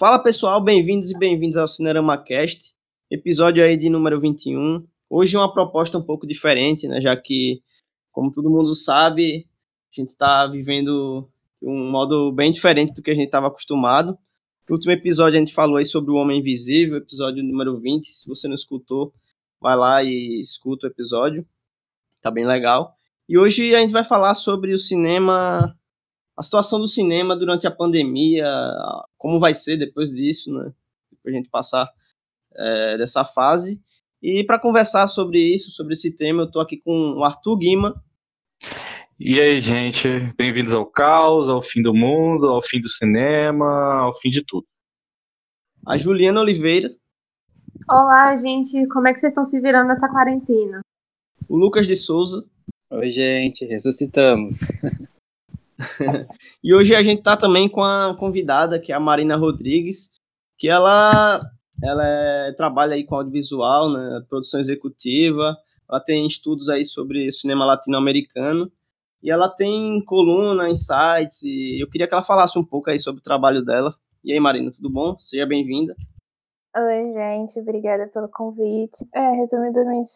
Fala pessoal, bem-vindos e bem-vindos ao Cinerama Cast, episódio aí de número 21. Hoje uma proposta um pouco diferente, né? Já que, como todo mundo sabe, a gente está vivendo um modo bem diferente do que a gente estava acostumado. No último episódio a gente falou aí sobre o Homem Invisível, episódio número 20. Se você não escutou, vai lá e escuta o episódio. Tá bem legal. E hoje a gente vai falar sobre o cinema a situação do cinema durante a pandemia, como vai ser depois disso, né? Depois a gente passar é, dessa fase. E para conversar sobre isso, sobre esse tema, eu estou aqui com o Arthur Guima. E aí, gente, bem-vindos ao caos, ao fim do mundo, ao fim do cinema, ao fim de tudo. A Juliana Oliveira. Olá, gente, como é que vocês estão se virando nessa quarentena? O Lucas de Souza. Oi, gente, ressuscitamos. e hoje a gente tá também com a convidada, que é a Marina Rodrigues, que ela, ela é, trabalha aí com audiovisual, né, produção executiva, ela tem estudos aí sobre cinema latino-americano, e ela tem coluna, insights, e eu queria que ela falasse um pouco aí sobre o trabalho dela. E aí, Marina, tudo bom? Seja bem-vinda. Oi, gente, obrigada pelo convite. É, resumidamente,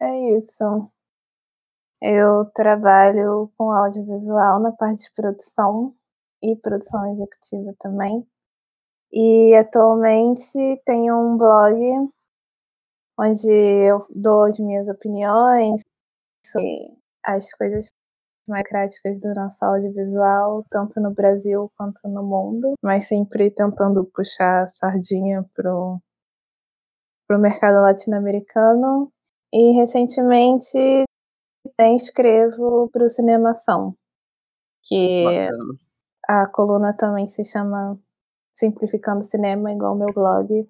é isso. Eu trabalho com audiovisual na parte de produção e produção executiva também. E atualmente tenho um blog onde eu dou as minhas opiniões sobre as coisas mais críticas do nosso audiovisual, tanto no Brasil quanto no mundo, mas sempre tentando puxar a sardinha pro, pro mercado latino-americano. E recentemente também escrevo para o Cinemação, que Bacana. a coluna também se chama Simplificando Cinema, igual o meu blog,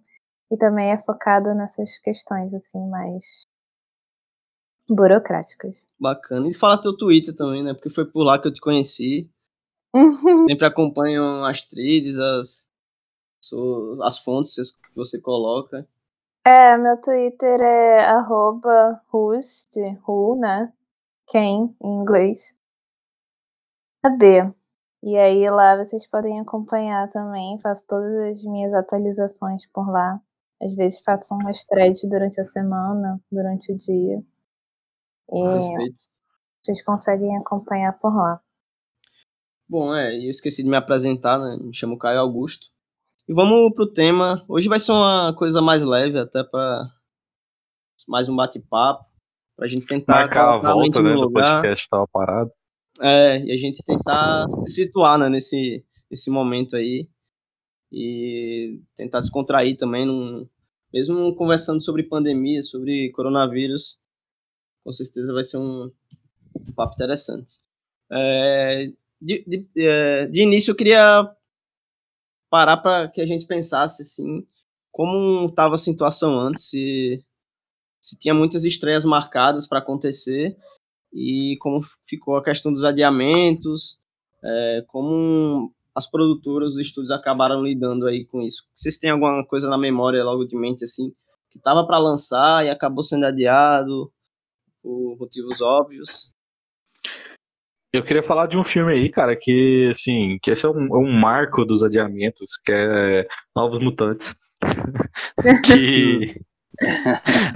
e também é focado nessas questões assim mais burocráticas. Bacana. E fala teu Twitter também, né? Porque foi por lá que eu te conheci. Sempre acompanho as trilhas, as, as fontes que você coloca. É, meu Twitter é arroba Rust, Ru, né? Quem em inglês. A B. E aí lá vocês podem acompanhar também. Faço todas as minhas atualizações por lá. Às vezes faço umas threads durante a semana, durante o dia. E Perfeito. vocês conseguem acompanhar por lá. Bom, é, eu esqueci de me apresentar, né? Me chamo Caio Augusto. E vamos pro tema. Hoje vai ser uma coisa mais leve, até para mais um bate-papo pra gente tentar marcar a volta, né, do podcast estava parado. É, e a gente tentar se situar, né, nesse, nesse momento aí e tentar se contrair também, num, mesmo conversando sobre pandemia, sobre coronavírus, com certeza vai ser um, um papo interessante. É, de, de, é, de início eu queria parar para que a gente pensasse assim como estava a situação antes, se se tinha muitas estreias marcadas para acontecer e como ficou a questão dos adiamentos, é, como as produtoras, os estúdios acabaram lidando aí com isso. Vocês têm alguma coisa na memória logo de mente assim que estava para lançar e acabou sendo adiado por motivos óbvios? Eu queria falar de um filme aí, cara, que assim, que esse é um, é um marco dos adiamentos, que é Novos Mutantes. que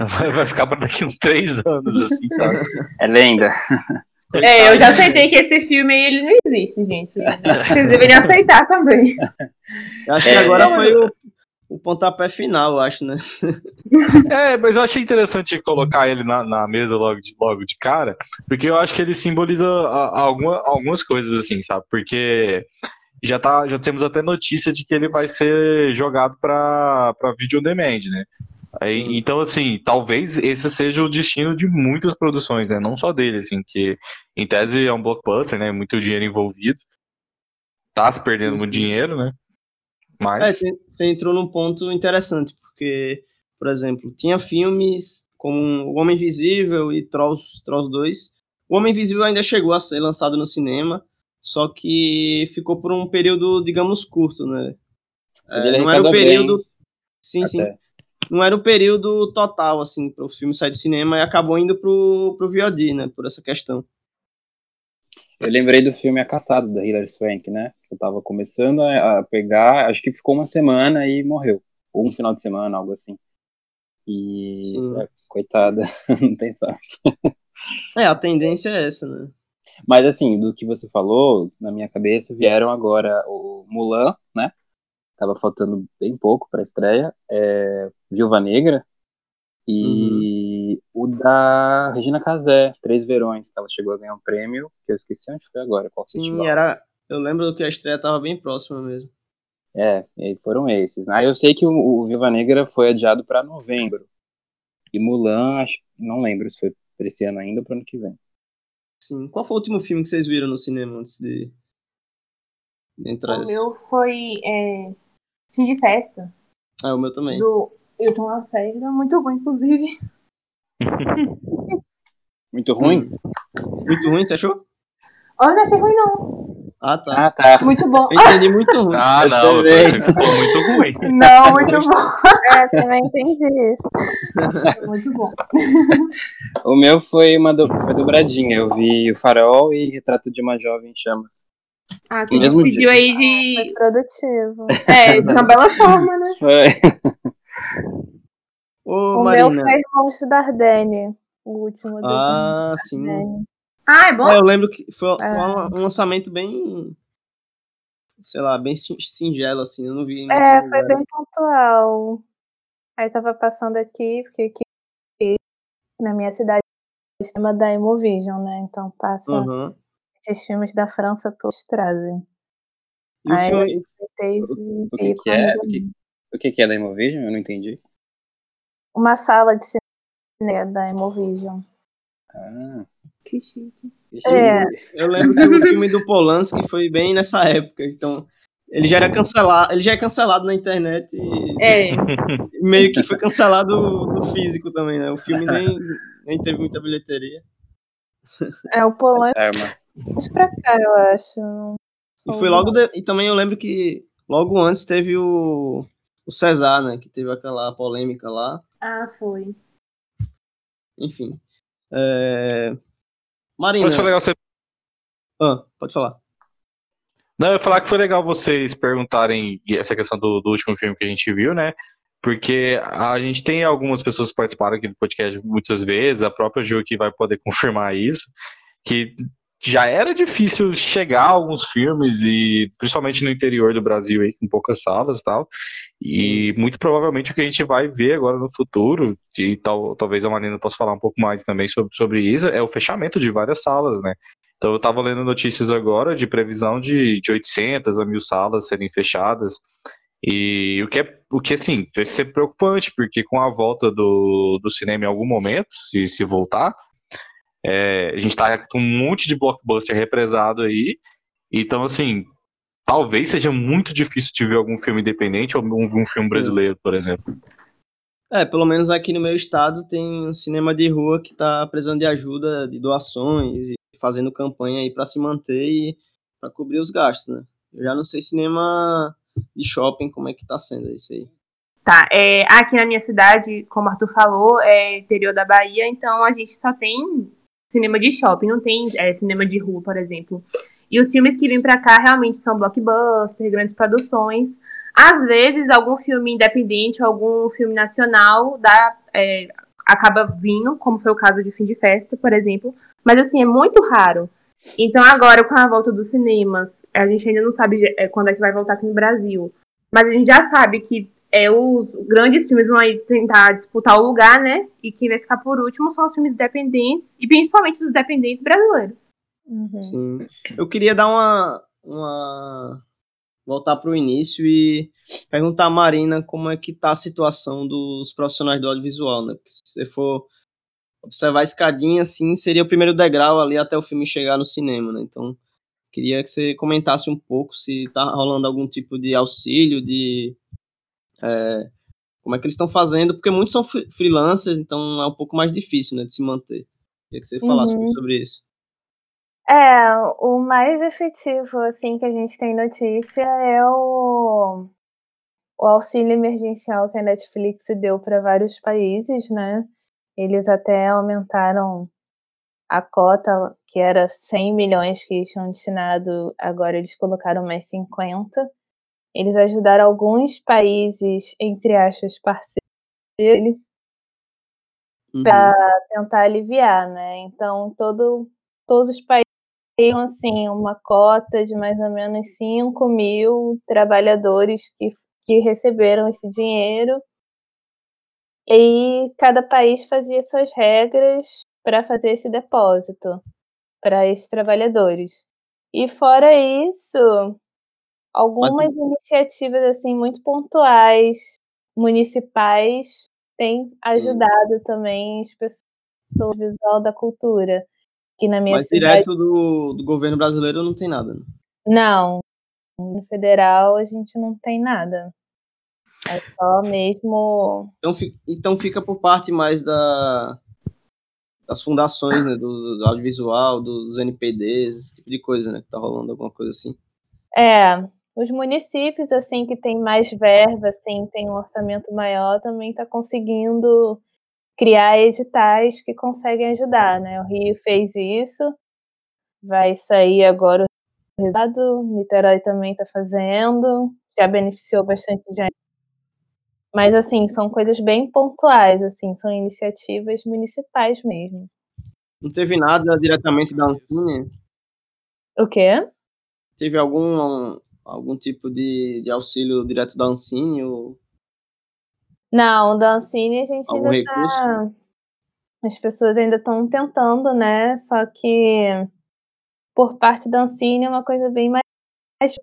vai, vai ficar para daqui uns três anos, assim, sabe? É lenda. É, eu já aceitei que esse filme aí ele não existe, gente. Vocês deveriam aceitar também. Eu acho que é, agora foi o, o pontapé final, eu acho, né? É, mas eu achei interessante colocar ele na, na mesa logo de, logo de cara, porque eu acho que ele simboliza a, a alguma, algumas coisas, assim, sabe? Porque já, tá, já temos até notícia de que ele vai ser jogado para vídeo on demand, né? Aí, então, assim, talvez esse seja o destino de muitas produções, né? Não só dele, assim, que em tese é um blockbuster, né? Muito dinheiro envolvido. Tá se perdendo Sim. muito dinheiro, né? Mas. É, você entrou num ponto interessante, porque, por exemplo, tinha filmes como O Homem Invisível e Trolls, Trolls 2. O Homem Invisível ainda chegou a ser lançado no cinema, só que ficou por um período, digamos, curto, né? É, não era o período. Bem, sim, até. sim não era o período total, assim, para o filme sair do cinema e acabou indo pro, pro VOD, né, por essa questão. Eu lembrei do filme A Caçada, da Hilary Swank, né? Que eu tava começando a, pegar, acho que ficou uma semana e morreu. Ou um final de semana, algo assim. E, Sim. é, coitada, não tem sorte. É, a tendência é essa, né? Mas assim, do que você falou, na minha cabeça vieram agora o Mulan, né? Tava faltando bem pouco pra estreia. É, Viúva Negra. E o da Regina Casé, Três Verões, que ela chegou a ganhar um prêmio, que eu esqueci onde foi agora, qual Sim, festival. era. Eu lembro que a estreia tava bem próxima mesmo. É, e aí foram esses. Né? Eu sei que o, o Viúva Negra foi adiado pra novembro. E Mulan, acho, não lembro se foi pra esse ano ainda ou pro ano que vem. Sim. Qual foi o último filme que vocês viram no cinema antes de, de entrar? O esse? meu foi é, Fim de Festa, Ah, o meu também. do Hilton Lacerda, muito bom, inclusive. Muito ruim? Muito ruim, você achou? Olha, não achei ruim, não. Ah, tá. Ah, tá. Muito bom. Eu entendi muito ruim. Ah, Eu não, eu também. pensei que você falou muito ruim. Não, muito bom. É, também entendi isso. Muito bom. O meu foi uma do, foi dobradinha. Eu vi o Farol e Retrato de uma Jovem em Chamas. Ah, você mesmo despediu dia. aí de. produtivo. É, de uma bela forma, né? Foi. Ô, o Marina. meu foi Irmãos de Dardenne, o último do Ah, sim. Ah, é bom? É, eu lembro que foi, É. foi um, lançamento bem. Sei lá, bem sin- singelo, assim. Eu não vi. É, foi lugares. bem pontual. Aí tava passando aqui, porque aqui na minha cidade chama da Imovision, né? Então passa Aham. Esses filmes da França todos trazem. E o Aí filme. eu tentei O que, que é? O que, o que que é da Imovision? Eu não entendi. Uma sala de cinema da Imovision. Ah, Que chique. É. Eu lembro que o filme do Polanski foi bem nessa época. Então. Ele já era cancelado, ele já é cancelado na internet e É, meio que foi cancelado no físico também, né? O filme nem, nem teve muita bilheteria. É o Polanski Arma. pra cá, eu acho. E foi logo de- e também eu lembro que logo antes teve o o César, né, que teve aquela polêmica lá. ah, foi. Enfim. É... Marina, Mas foi legal você. Ah, pode falar. Não, eu ia falar que foi legal vocês perguntarem essa questão do, do último filme que a gente viu, né? Porque a gente tem algumas pessoas que participaram aqui do podcast muitas vezes, a própria Ju que vai poder confirmar isso, que já era difícil chegar a alguns filmes, e principalmente no interior do Brasil, aí, com poucas salas e tal. E muito provavelmente o que a gente vai ver agora no futuro, e tal, talvez a Marina possa falar um pouco mais também sobre, sobre isso, é o fechamento de várias salas, né? Então eu estava lendo notícias agora de previsão de, de 800 a 1000 salas serem fechadas. E o que é, o que assim, vai ser preocupante, porque com a volta do, do cinema em algum momento, se, se voltar, é, a gente tá com um monte de blockbuster represado aí. Então, assim, talvez seja muito difícil de ver algum filme independente ou um, um filme brasileiro, por exemplo. É, pelo menos aqui no meu estado tem um cinema de rua que tá precisando de ajuda, de doações e fazendo campanha aí para se manter e para cobrir os gastos, né? Eu já não sei cinema de shopping como é que tá sendo isso aí. Tá, é, aqui na minha cidade, como o Arthur falou, é interior da Bahia, então a gente só tem cinema de shopping, não tem é, cinema de rua, por exemplo. E os filmes que vêm pra cá realmente são blockbuster, grandes produções. Às vezes, algum filme independente, algum filme nacional dá, é, acaba vindo, como foi o caso de Fim de Festa, por exemplo. Mas, assim, é muito raro. Então, agora, com a volta dos cinemas, a gente ainda não sabe é, quando é que vai voltar aqui no Brasil. Mas a gente já sabe que é, os grandes filmes vão aí tentar disputar o lugar, né? E quem vai ficar por último são os filmes independentes, e principalmente os independentes brasileiros. Uhum. Sim. Eu queria dar uma. uma... voltar para o início e perguntar a Marina como é que tá a situação dos profissionais do audiovisual, né? Porque se você for observar a escadinha, assim, seria o primeiro degrau ali até o filme chegar no cinema, né? Então, queria que você comentasse um pouco se tá rolando algum tipo de auxílio, de. É, como é que eles estão fazendo, porque muitos são fre- freelancers, então é um pouco mais difícil, né, de se manter. Queria que você falasse um Uhum. sobre isso. É, o mais efetivo, assim, que a gente tem notícia é o, o auxílio emergencial que a Netflix deu para vários países, né? Eles até aumentaram a cota, que era 100 milhões que eles tinham destinado, agora eles colocaram mais 50. Eles ajudaram alguns países, entre aspas, parceiros, Uhum. para tentar aliviar, né? Então, todo, todos os países tinham, assim, uma cota de mais ou menos 5 mil trabalhadores que, que receberam esse dinheiro. E cada país fazia suas regras para fazer esse depósito para esses trabalhadores. E fora isso, algumas iniciativas assim muito pontuais, municipais, têm ajudado também as pessoas do visual da cultura. Que na minha Mas cidade direto do, do governo brasileiro não tem nada. Né? não, no federal a gente não tem nada. É só mesmo Então, então fica por parte mais da, das fundações, né? Do, do audiovisual, dos NPDs, esse tipo de coisa, né? Que tá rolando alguma coisa assim. É, os municípios, assim, que tem mais verba, assim, tem um orçamento maior, também está conseguindo criar editais que conseguem ajudar, né? O Rio fez isso, vai sair agora o resultado, Niterói também está fazendo, já beneficiou bastante gente. Mas, assim, são coisas bem pontuais, assim, são iniciativas municipais mesmo. Não teve nada diretamente da Ancine? O quê? Teve algum, algum tipo de, de auxílio direto da Ancine? Ou... Não, da Ancine a gente Algum ainda recurso? tá. As pessoas ainda estão tentando, né? Só que por parte da Ancine é uma coisa bem mais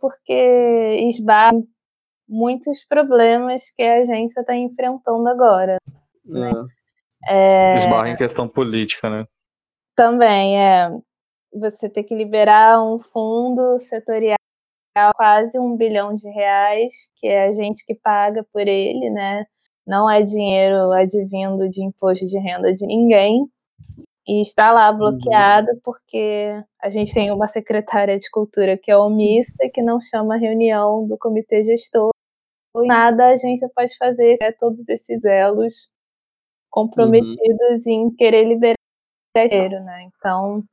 porque esbarra muitos problemas que a agência está enfrentando agora. Né? Ah, É, Esbarra em questão política, né? também é você ter que liberar um fundo setorial quase um bilhão de reais, que é a gente que paga por ele, né? Não é dinheiro advindo de imposto de renda de ninguém. E está lá bloqueado porque a gente tem uma secretária de cultura que é omissa que não chama a reunião do comitê gestor. Nada a agência pode fazer, é todos esses elos comprometidos em querer liberar dinheiro, né? Então,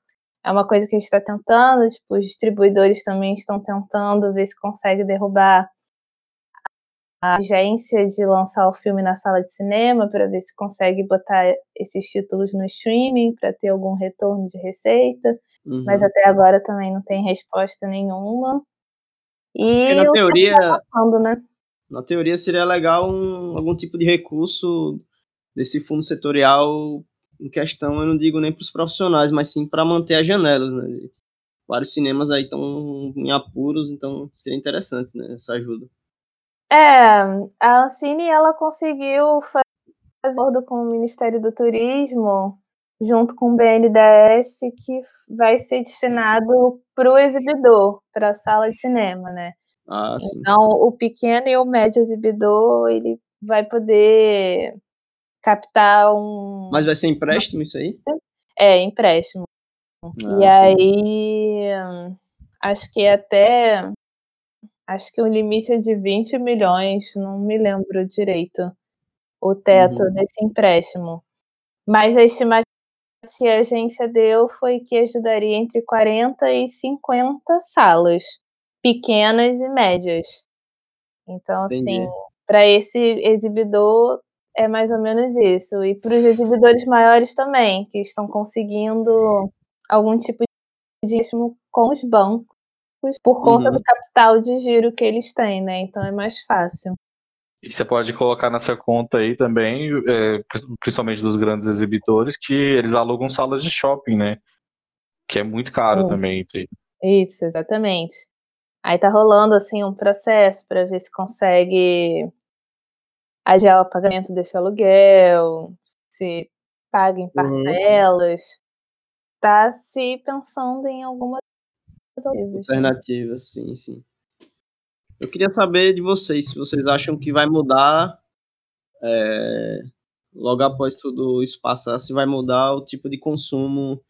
é uma coisa que a gente está tentando, tipo, os distribuidores também estão tentando ver se consegue derrubar a agência de lançar o filme na sala de cinema para ver se consegue botar esses títulos no streaming para ter algum retorno de receita, uhum. mas até agora também não tem resposta nenhuma. Porque E na teoria, falando, né? na teoria seria legal um, algum tipo de recurso desse fundo setorial em questão, eu não digo nem para os profissionais, mas sim para manter as janelas, né? Vários cinemas aí estão em apuros, então seria interessante, né, essa ajuda. É, a Ancine ela conseguiu fazer um acordo com o Ministério do Turismo, junto com o BNDES, que vai ser destinado para o exibidor, para a sala de cinema, né? Ah, sim. Então, o pequeno e o médio exibidor, ele vai poder captar um... Mas vai ser empréstimo isso aí? É, empréstimo. Ah, e aí, acho que até... Acho que o limite é de 20 milhões, não me lembro direito o teto Uhum. desse empréstimo. Mas a estimativa que a agência deu foi que ajudaria entre 40 e 50 salas, pequenas e médias. Então, assim, Entendi. para esse exibidor é mais ou menos isso. E para os exibidores maiores também, que estão conseguindo algum tipo de empréstimo com os bancos por conta Uhum. do capital de giro que eles têm, né? Então é mais fácil. E você pode colocar nessa conta aí também, é, principalmente dos grandes exibidores, que eles alugam salas de shopping, né? Que é muito caro Sim. também. isso exatamente. Aí tá rolando assim um processo para ver se consegue adiar o pagamento desse aluguel, se paga em parcelas. Tá se pensando em algumas alternativas. Alternativas, sim, sim. Eu queria saber de vocês, se vocês acham que vai mudar, é, logo após tudo isso passar, se vai mudar o tipo de consumo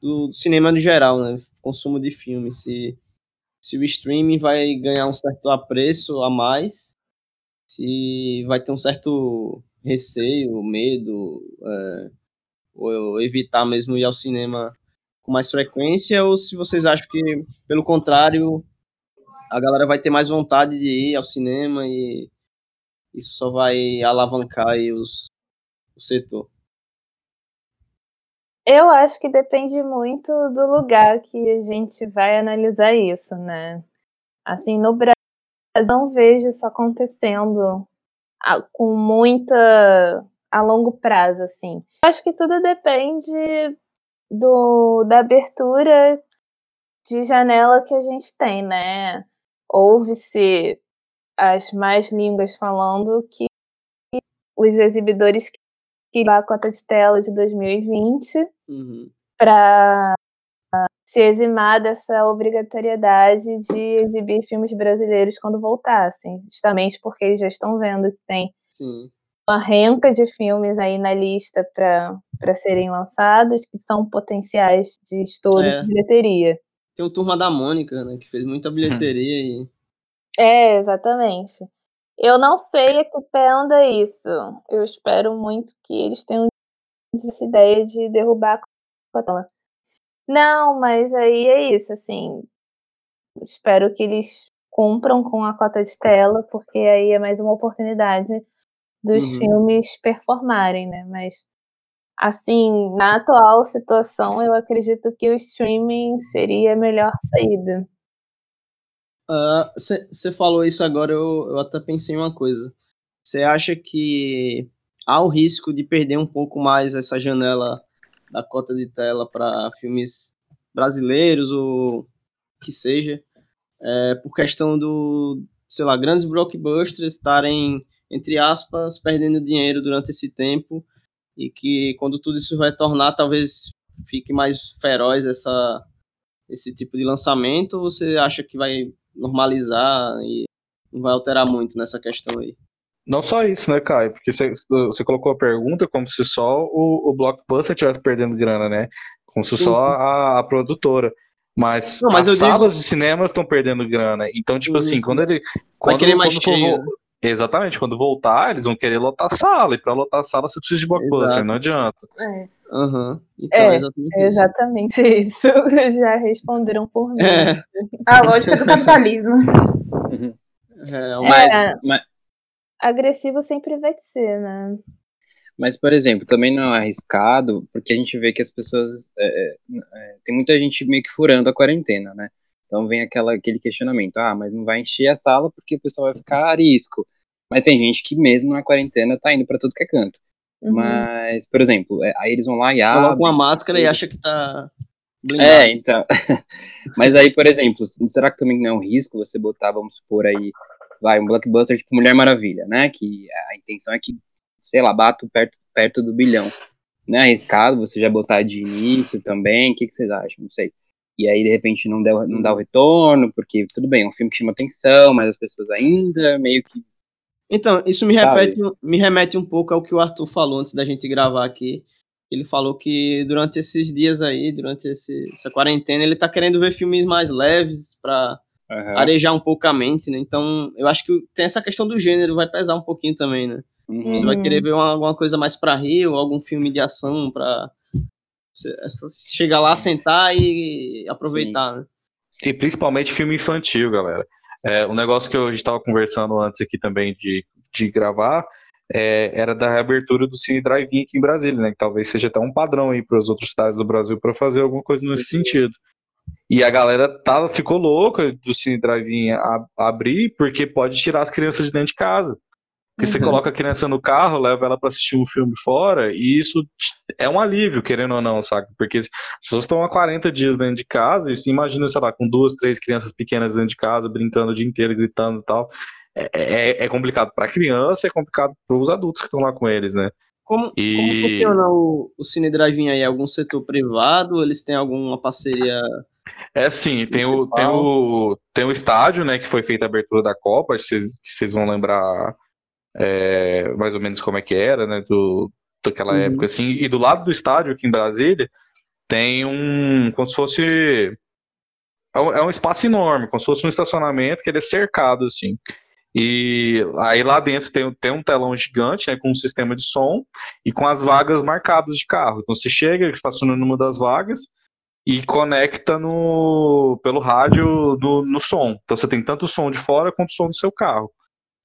do, do cinema no geral, né? Consumo de filmes, se, se o streaming vai ganhar um certo apreço a mais, se vai ter um certo receio, medo, é, ou evitar mesmo ir ao cinema com mais frequência ou se vocês acham que, pelo contrário, a galera vai ter mais vontade de ir ao cinema e isso só vai alavancar os, o setor. Eu acho que depende muito do lugar que a gente vai analisar isso, né? Assim, no Brasil, eu não vejo isso acontecendo com muita a longo prazo, assim. Acho que tudo depende do da abertura de janela que a gente tem, né? Ouve-se as mais línguas falando que os exibidores que a cota de tela de 2020 uhum. para se eximar dessa obrigatoriedade de exibir filmes brasileiros quando voltassem, justamente porque eles já estão vendo que tem Sim. uma renca de filmes aí na lista para serem lançados que são potenciais de estouro É. de bilheteria. Tem o Turma da Mônica, né, que fez muita bilheteria e É, exatamente. Eu não sei a que pé anda isso. Eu espero muito que eles tenham essa ideia de derrubar a tela. Não, mas aí é isso, assim. Espero que eles cumpram com a cota de tela, porque aí é mais uma oportunidade dos Uhum. filmes performarem, né? Mas, assim, na atual situação, eu acredito que o streaming seria a melhor saída. Você falou isso agora, eu, eu até pensei em uma coisa. Você acha que há o risco de perder um pouco mais essa janela da cota de tela para filmes brasileiros ou que seja, é, por questão do, sei lá, grandes blockbusters estarem, entre aspas, perdendo dinheiro durante esse tempo e que quando tudo isso retornar, talvez fique mais feroz essa, esse tipo de lançamento, ou você acha que vai normalizar e não vai alterar muito nessa questão aí? Não só isso, né, Caio? Porque você, colocou a pergunta como se só o, o blockbuster estivesse perdendo grana, né? Como se Sim. só a, a produtora. Mas, Não, mas as eu digo- salas de cinema estão perdendo grana. Então, tipo Sim, assim, sim. quando ele. Vai Quando, querer mais quando for cheio? Exatamente, quando voltar, eles vão querer lotar a sala. E pra lotar a sala, você precisa de blockbuster, Exato. não adianta. É. Aham. Então, É, exatamente É isso. exatamente isso. Já responderam por mim. É, A lógica do capitalismo. é, uma- Mas, É. mas, Agressivo sempre vai ser, né? mas, por exemplo, também não é arriscado, porque a gente vê que as pessoas. é, é, é, tem muita gente meio que furando a quarentena, né? Então vem aquela, aquele questionamento: ah, mas não vai encher a sala porque o pessoal vai ficar a risco. Mas tem gente que, mesmo na quarentena, tá indo pra tudo que é canto. Uhum. Mas, por exemplo, é, aí eles vão lá e coloca abrem. uma máscara e acha que tá blindado. É, então. Mas aí, por exemplo, será que também não é um risco você botar, vamos supor aí, vai, um blockbuster tipo Mulher Maravilha, né? Que a intenção é que, sei lá, bata perto, perto do bilhão. Não é arriscado você já botar de início também? O que, que vocês acham? Não sei. E aí, de repente, não, deu, não dá o retorno, porque tudo bem, é um filme que chama atenção, mas as pessoas ainda meio que. Então, isso me repete, me remete um pouco ao que o Arthur falou antes da gente gravar aqui. Ele falou que durante esses dias aí, durante esse- essa quarentena, ele tá querendo ver filmes mais leves pra Aham. arejar um pouco a mente, né? Então, eu acho que tem essa questão do gênero, vai pesar um pouquinho também, né? Uhum. Você vai Uhum. querer ver uma, alguma coisa mais pra rir, ou algum filme de ação pra você- é só chegar lá, sentar e aproveitar, né? E principalmente filme infantil, galera. É, um negócio que eu- a gente estava conversando antes aqui também de, de gravar é, era da reabertura do Cine Drive-In aqui em Brasília, né? Que talvez seja até um padrão aí para os outros estados do Brasil para fazer alguma coisa nesse sentido. E a galera tava, ficou louca do Cine Drive-In a- abrir porque pode tirar as crianças de dentro de casa. Porque você Uhum. coloca a criança no carro, leva ela para assistir um filme fora, e isso é um alívio, querendo ou não, saca? Porque as pessoas estão há 40 dias dentro de casa, e se imagina, sei lá, com duas, três crianças pequenas dentro de casa, brincando o dia inteiro, gritando e tal. É, é, é complicado para criança, é complicado para os adultos que estão lá com eles, né? Como, E- como funciona o, o Cine Drive-In aí? É algum setor privado? Eles têm alguma parceria? É sim, tem o, tem o, tem o estádio, né, que foi feita a abertura da Copa, vocês, vocês vão lembrar é, mais ou menos como é que era, né, do, daquela Uhum. época, assim, e do lado do estádio, aqui em Brasília, tem um, como se fosse, é um, é um espaço enorme, como se fosse um estacionamento que ele é cercado, assim, e aí lá dentro tem, tem um telão gigante, né, com um sistema de som e com as vagas marcadas de carro, então você chega, estaciona numa das vagas, e conecta no, pelo rádio no, no som. Então você tem tanto o som de fora quanto o som do seu carro.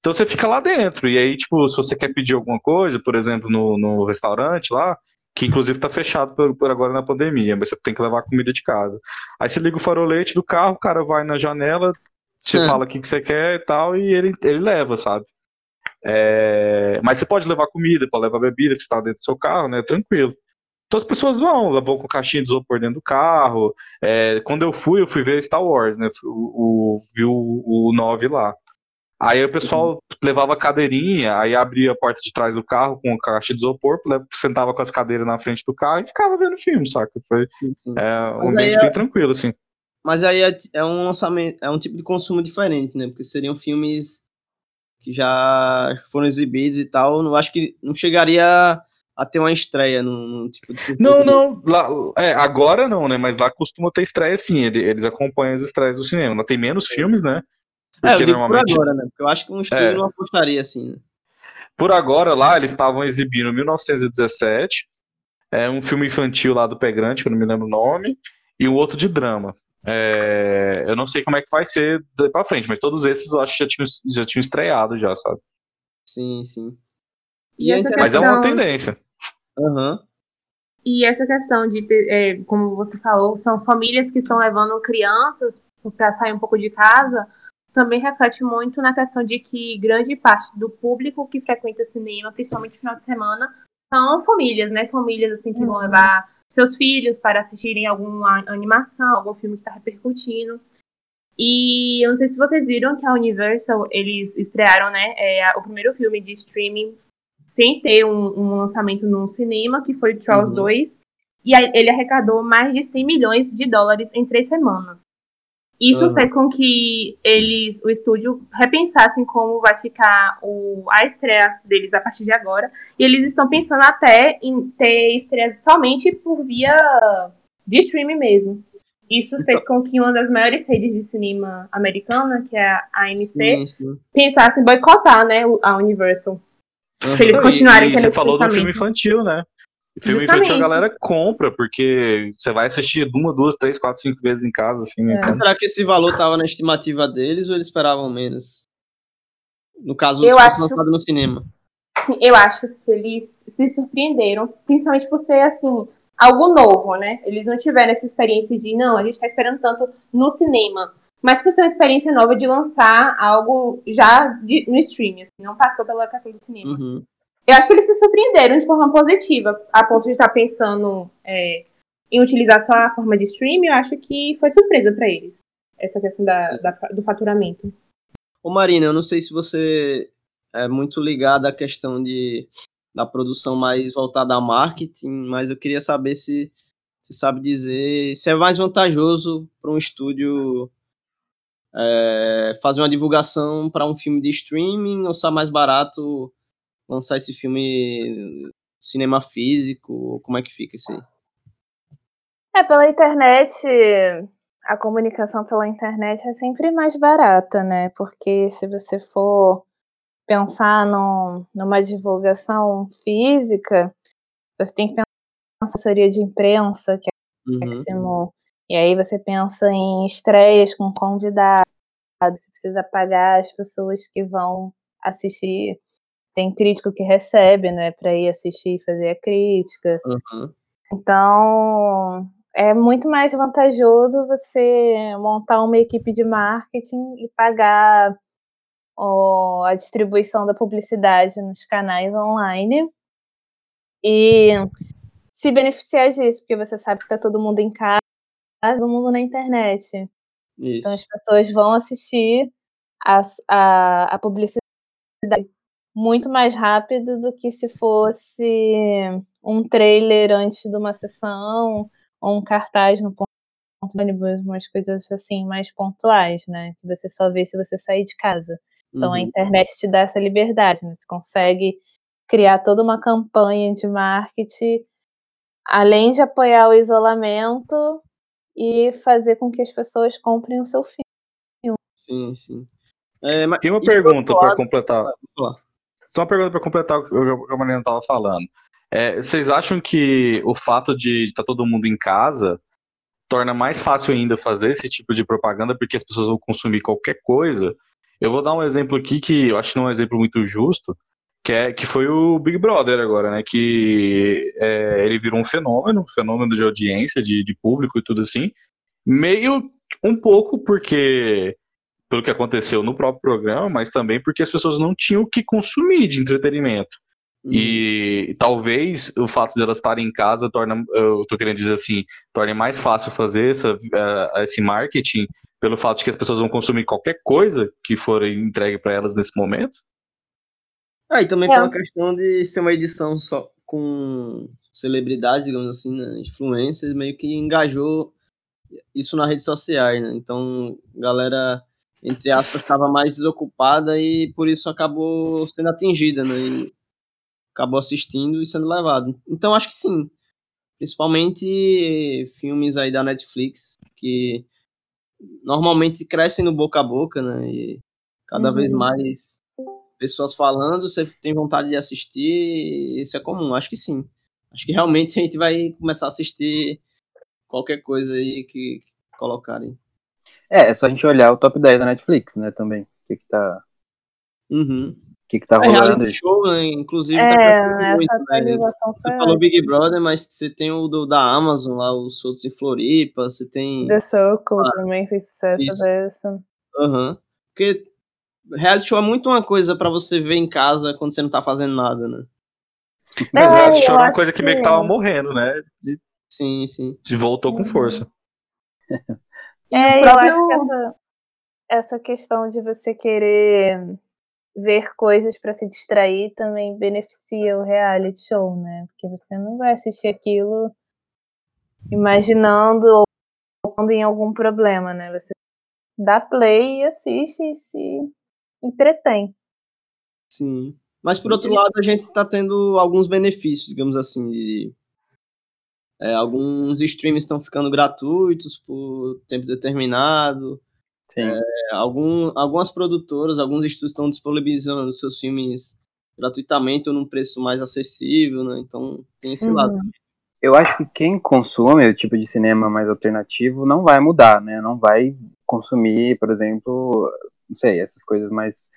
Então você fica lá dentro. E aí, tipo, se você quer pedir alguma coisa, por exemplo, no, no restaurante lá, que inclusive tá fechado por, por, agora na pandemia, mas você tem que levar comida de casa. Aí você liga o farolete do carro, o cara vai na janela, você fala o que, que você quer e tal, e ele, ele leva, sabe? É... Mas você pode levar comida, pode levar bebida que está dentro do seu carro, né? Tranquilo. Então as pessoas vão, vão com caixinha de isopor dentro do carro. É, quando eu fui, eu fui ver Star Wars, né? O, o, vi o, o 9 lá. Aí o pessoal uhum. levava cadeirinha, aí abria a porta de trás do carro com caixa de isopor, sentava com as cadeiras na frente do carro e ficava vendo filme, saca? Foi sim, sim. É, um ambiente é... bem tranquilo, assim. Mas aí é, é, um lançamento, é um tipo de consumo diferente, né? Porque seriam filmes que já foram exibidos e tal. Não acho que não chegaria a ter uma estreia num, num tipo de circuito. Não, não. Lá, é, agora não, né? Mas lá costuma ter estreia sim. Eles acompanham as estreias do cinema. Lá tem menos filmes, né? Porque é, eu digo normalmente... por agora, né? Porque eu acho que um estúdio é. não apostaria assim, né? Por agora, lá, eles estavam exibindo 1917, é, um filme infantil lá do Pé Grande, que eu não me lembro o nome, e um outro de drama. É, eu não sei como é que vai ser daí pra frente, mas todos esses eu acho que já tinham, já tinham estreado já, sabe? Sim, sim. E essa Mas é uma tendência. Uhum. E essa questão de ter, é, como você falou, são famílias que estão levando crianças para sair um pouco de casa, também reflete muito na questão de que grande parte do público que frequenta cinema, principalmente no final de semana, são famílias, né? Famílias assim que uhum. vão levar seus filhos para assistirem alguma animação, algum filme que está repercutindo. E eu não sei se vocês viram que a Universal, eles estrearam, né, é, o primeiro filme de streaming sem ter um, um lançamento no cinema, que foi Trolls uhum. 2. E ele arrecadou mais de 100 milhões de dólares em três semanas. Isso uhum. fez com que eles, o estúdio, repensassem como vai ficar o, a estreia deles a partir de agora. E eles estão pensando até em ter estreias somente por via de streaming mesmo. Isso fez então, com que uma das maiores redes de cinema americana, que é a AMC, sim, sim. pensasse em boicotar né, a Universal. Se eles continuarem e, Você falou do filme infantil, né? O filme Justamente. infantil a galera compra, porque você vai assistir uma, duas, três, quatro, cinco vezes em casa, assim. É. Então... Será que esse valor estava na estimativa deles ou eles esperavam menos? No caso, eu acho... lançado no cinema. Sim, eu acho que eles se surpreenderam, principalmente por ser, assim, algo novo, né? Eles não tiveram essa experiência de, não, a gente tá esperando tanto no cinema mas por ser uma experiência nova de lançar algo já de, no streaming, assim, não passou pela questão do cinema. Uhum. Eu acho que eles se surpreenderam de forma positiva, a ponto de estar pensando é, em utilizar só a forma de streaming, eu acho que foi surpresa para eles, essa questão da, da, do faturamento. Ô Marina, eu não sei se você é muito ligada à questão de, da produção mais voltada a marketing, mas eu queria saber se você sabe dizer se é mais vantajoso para um estúdio é, fazer uma divulgação para um filme de streaming ou é mais barato lançar esse filme cinema físico? Como é que fica isso aí? É, pela internet, a comunicação pela internet é sempre mais barata, né? Porque se você for pensar num, numa divulgação física, você tem que pensar na assessoria de imprensa, que é o uhum. máximo e aí você pensa em estreias com convidados, você precisa pagar as pessoas que vão assistir. Tem crítico que recebe, né, para ir assistir e fazer a crítica. Uhum. Então, é muito mais vantajoso você montar uma equipe de marketing e pagar ó, a distribuição da publicidade nos canais online e se beneficiar disso, porque você sabe que está todo mundo em casa todo mundo na internet. Isso. Então as pessoas vão assistir a, a, a publicidade muito mais rápido do que se fosse um trailer antes de uma sessão ou um cartaz no ponto de ônibus, umas coisas assim mais pontuais, né? Que você só vê se você sair de casa. Então uhum. a internet te dá essa liberdade, né? Você consegue criar toda uma campanha de marketing, além de apoiar o isolamento, e fazer com que as pessoas comprem o seu filme. Sim, sim. É, mas, e uma pergunta para completar. Só uma pergunta para completar o que a Mariana estava falando. É, vocês acham que o fato de estar tá todo mundo em casa torna mais fácil ainda fazer esse tipo de propaganda, porque as pessoas vão consumir qualquer coisa. Eu vou dar um exemplo aqui que eu acho que não é um exemplo muito justo, que, é, que foi o Big Brother agora, né? Que é, ele virou um fenômeno, um fenômeno de audiência, de, de público e tudo assim. Meio um pouco porque pelo que aconteceu no próprio programa, mas também porque as pessoas não tinham o que consumir de entretenimento. Uhum. E talvez o fato de elas estarem em casa torna, eu tô querendo dizer assim, torne mais fácil fazer essa, uh, esse marketing pelo fato de que as pessoas vão consumir qualquer coisa que for entregue para elas nesse momento. Ah, e também é. pela questão de ser uma edição só com celebridades, digamos assim, né, influencers, meio que engajou isso nas redes sociais, né? Então, galera, entre aspas, estava mais desocupada e por isso acabou sendo atingida, né? E acabou assistindo e sendo levado. Então, acho que sim. Principalmente filmes aí da Netflix, que normalmente crescem no boca a boca, né? E cada uhum. vez mais pessoas falando, você tem vontade de assistir, isso é comum, acho que sim. Acho que realmente a gente vai começar a assistir qualquer coisa aí que, que colocarem. É, é só a gente olhar o top 10 da Netflix, né, também. O que que tá... Uhum. O que que tá é rolando aí. show, né, inclusive é, tá muito, né? Você falou Big Brother, mas você tem o do, da Amazon lá, os outros em Floripa, você tem... The Circle ah, também fez sucesso dessa. Aham. Uhum. Porque reality show é muito uma coisa para você ver em casa quando você não tá fazendo nada, né? Mas é, reality show é uma coisa que meio que tava morrendo, né? De... Sim, sim. Se voltou com força. É, eu acho que essa, essa questão de você querer ver coisas para se distrair também beneficia o reality show, né? Porque você não vai assistir aquilo imaginando ou em algum problema, né? Você dá play e assiste e se entretém. Sim. Mas por outro lado, a gente está tendo alguns benefícios, digamos assim, de é, alguns streams estão ficando gratuitos por tempo determinado. É, algum, algumas produtoras, alguns estúdios estão disponibilizando seus filmes gratuitamente ou num preço mais acessível, né? Então tem esse uhum. lado também. Eu acho que quem consome o tipo de cinema mais alternativo não vai mudar, né? Não vai consumir, por exemplo, não sei, essas coisas mais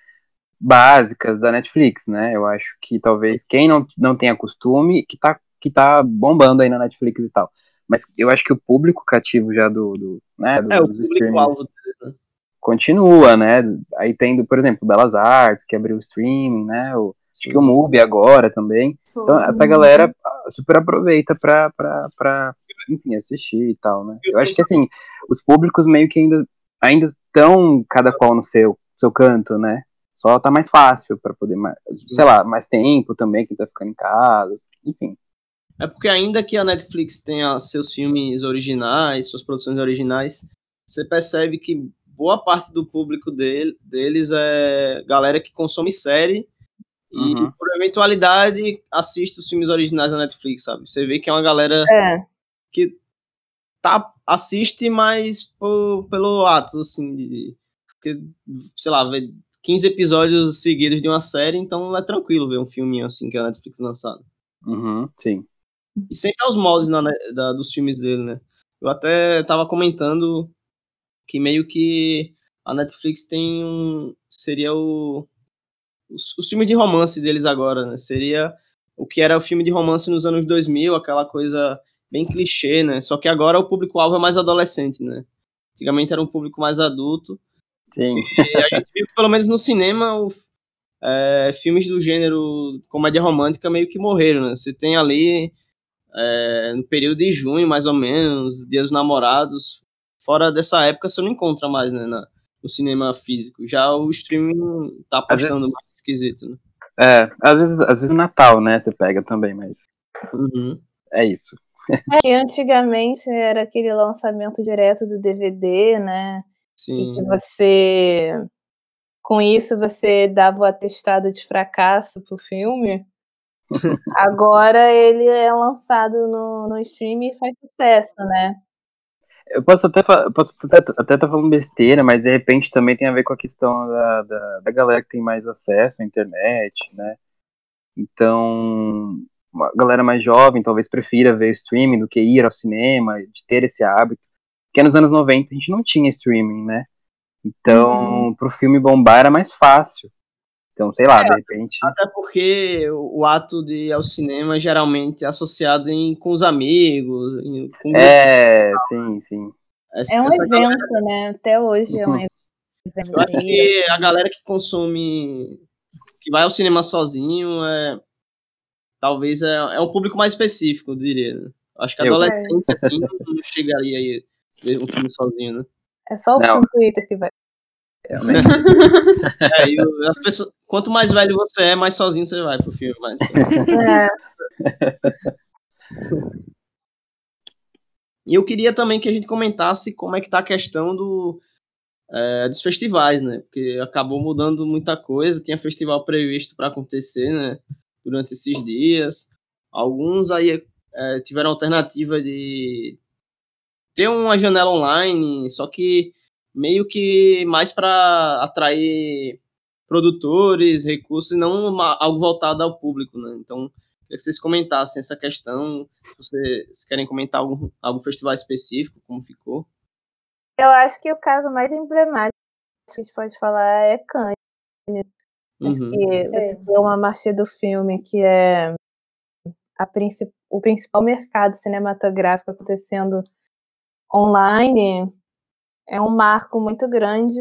básicas da Netflix, né? Eu acho que talvez quem não, não tenha costume, que tá que tá bombando aí na Netflix e tal. Mas eu acho que o público cativo já do, do né, do, é, dos streams né? continua, né? Aí tendo, por exemplo, Belas Artes, que abriu o streaming, né? O, acho que o MUBI agora também. Então, essa galera super aproveita pra, pra, pra enfim, assistir e tal, né? Eu acho que, assim, os públicos meio que ainda ainda estão cada qual no seu, seu canto, né? Só tá mais fácil para poder, sei lá, mais tempo também, quem tá ficando em casa, enfim. É porque ainda que a Netflix tenha seus filmes originais, suas produções originais, você percebe que boa parte do público dele, deles é galera que consome série uhum. e, por eventualidade, assiste os filmes originais da Netflix, sabe? Você vê que é uma galera é. que tá, assiste por, pelo ato, assim, de, porque, sei lá, ver 15 episódios seguidos de uma série, então é tranquilo ver um filminho assim que a Netflix lançado. Uhum, sim. E sempre aos moldes na, da, dos filmes dele, né? Eu até tava comentando que meio que a Netflix tem um. Seria o. Os, os filmes de romance deles agora, né? Seria o que era o filme de romance nos anos 2000, aquela coisa bem clichê, né? Só que agora o público-alvo é mais adolescente, né? Antigamente era um público mais adulto. Sim. E a gente viu que, pelo menos no cinema, o, é, filmes do gênero comédia romântica meio que morreram, né? Você tem ali é, no período de junho, mais ou menos, Dia dos Namorados. Fora dessa época, você não encontra mais, né, na, no cinema físico. Já o streaming tá apostando vezes, mais esquisito, né? É, às vezes, às vezes no Natal, né, você pega também, mas... Uhum. É isso. É, antigamente era aquele lançamento direto do DVD, né? Sim. E que você... Com isso, você dava o atestado de fracasso pro filme. Agora ele é lançado no, no stream e faz sucesso, né? Eu posso até posso até estar tá falando besteira, mas de repente também tem a ver com a questão da, da, da galera que tem mais acesso à internet, né? Então, a galera mais jovem talvez prefira ver streaming do que ir ao cinema, de ter esse hábito. Porque nos anos 90 a gente não tinha streaming, né? Então, uhum. pro filme bombar era mais fácil. Então, sei lá, é, de repente. Até porque o, o, ato de ir ao cinema geralmente é associado em, com os amigos. Em, com é, sim, sim. Essa, é um evento, galera... né? Até hoje é um evento. Eu acho que a galera que consome, que vai ao cinema sozinho, é, talvez é, é um público mais específico, eu diria. Né? Acho que adolescente, é. assim, não chegaria aí ver um filme sozinho, né? É só o não. Twitter que vai. Realmente. é, as pessoas, quanto mais velho você é, mais sozinho você vai pro filme. Mas... É. E eu queria também que a gente comentasse como é que tá a questão do, é, dos festivais, né? Porque acabou mudando muita coisa, tinha festival previsto para acontecer, né? Durante esses dias. Alguns aí é, tiveram alternativa de ter uma janela online, só que meio que mais para atrair produtores, recursos, e não uma, algo voltado ao público, né? Então, queria que vocês comentassem essa questão, se vocês querem comentar algum, algum festival específico, como ficou. Eu acho que o caso mais emblemático que a gente pode falar é Cannes. Acho uhum. que você é. uma marcha do filme que é a princip... o principal mercado cinematográfico acontecendo online é um marco muito grande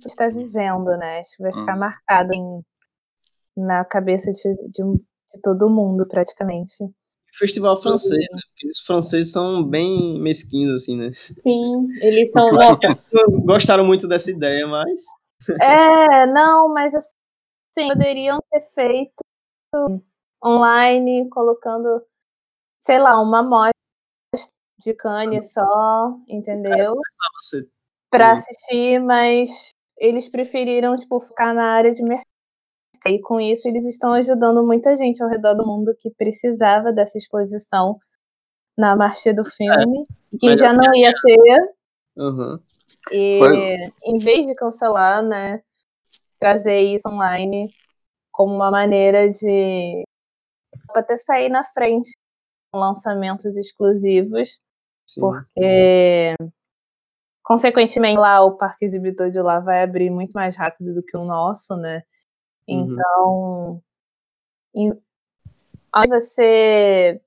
que está vivendo, né? Acho que vai ficar hum. marcado em, na cabeça de, de, de, todo mundo, praticamente. Festival francês, né? Porque os franceses são bem mesquinhos, assim, né? Sim, eles são. Nossa. Gostaram muito dessa ideia, mas. É, não, mas assim, poderiam ter feito online, colocando, sei lá, uma amostra de cane só, entendeu? É, para assistir, mas eles preferiram, tipo, ficar na área de mercado. E com isso eles estão ajudando muita gente ao redor do mundo que precisava dessa exposição na marcha do filme, é, que já não ia ter. Uhum. E Foi... em vez de cancelar, né, trazer isso online como uma maneira de até sair na frente com lançamentos exclusivos Sim. Porque, consequentemente, lá o parque exibidor de lá vai abrir muito mais rápido do que o nosso, né? Uhum. Então, em, ao você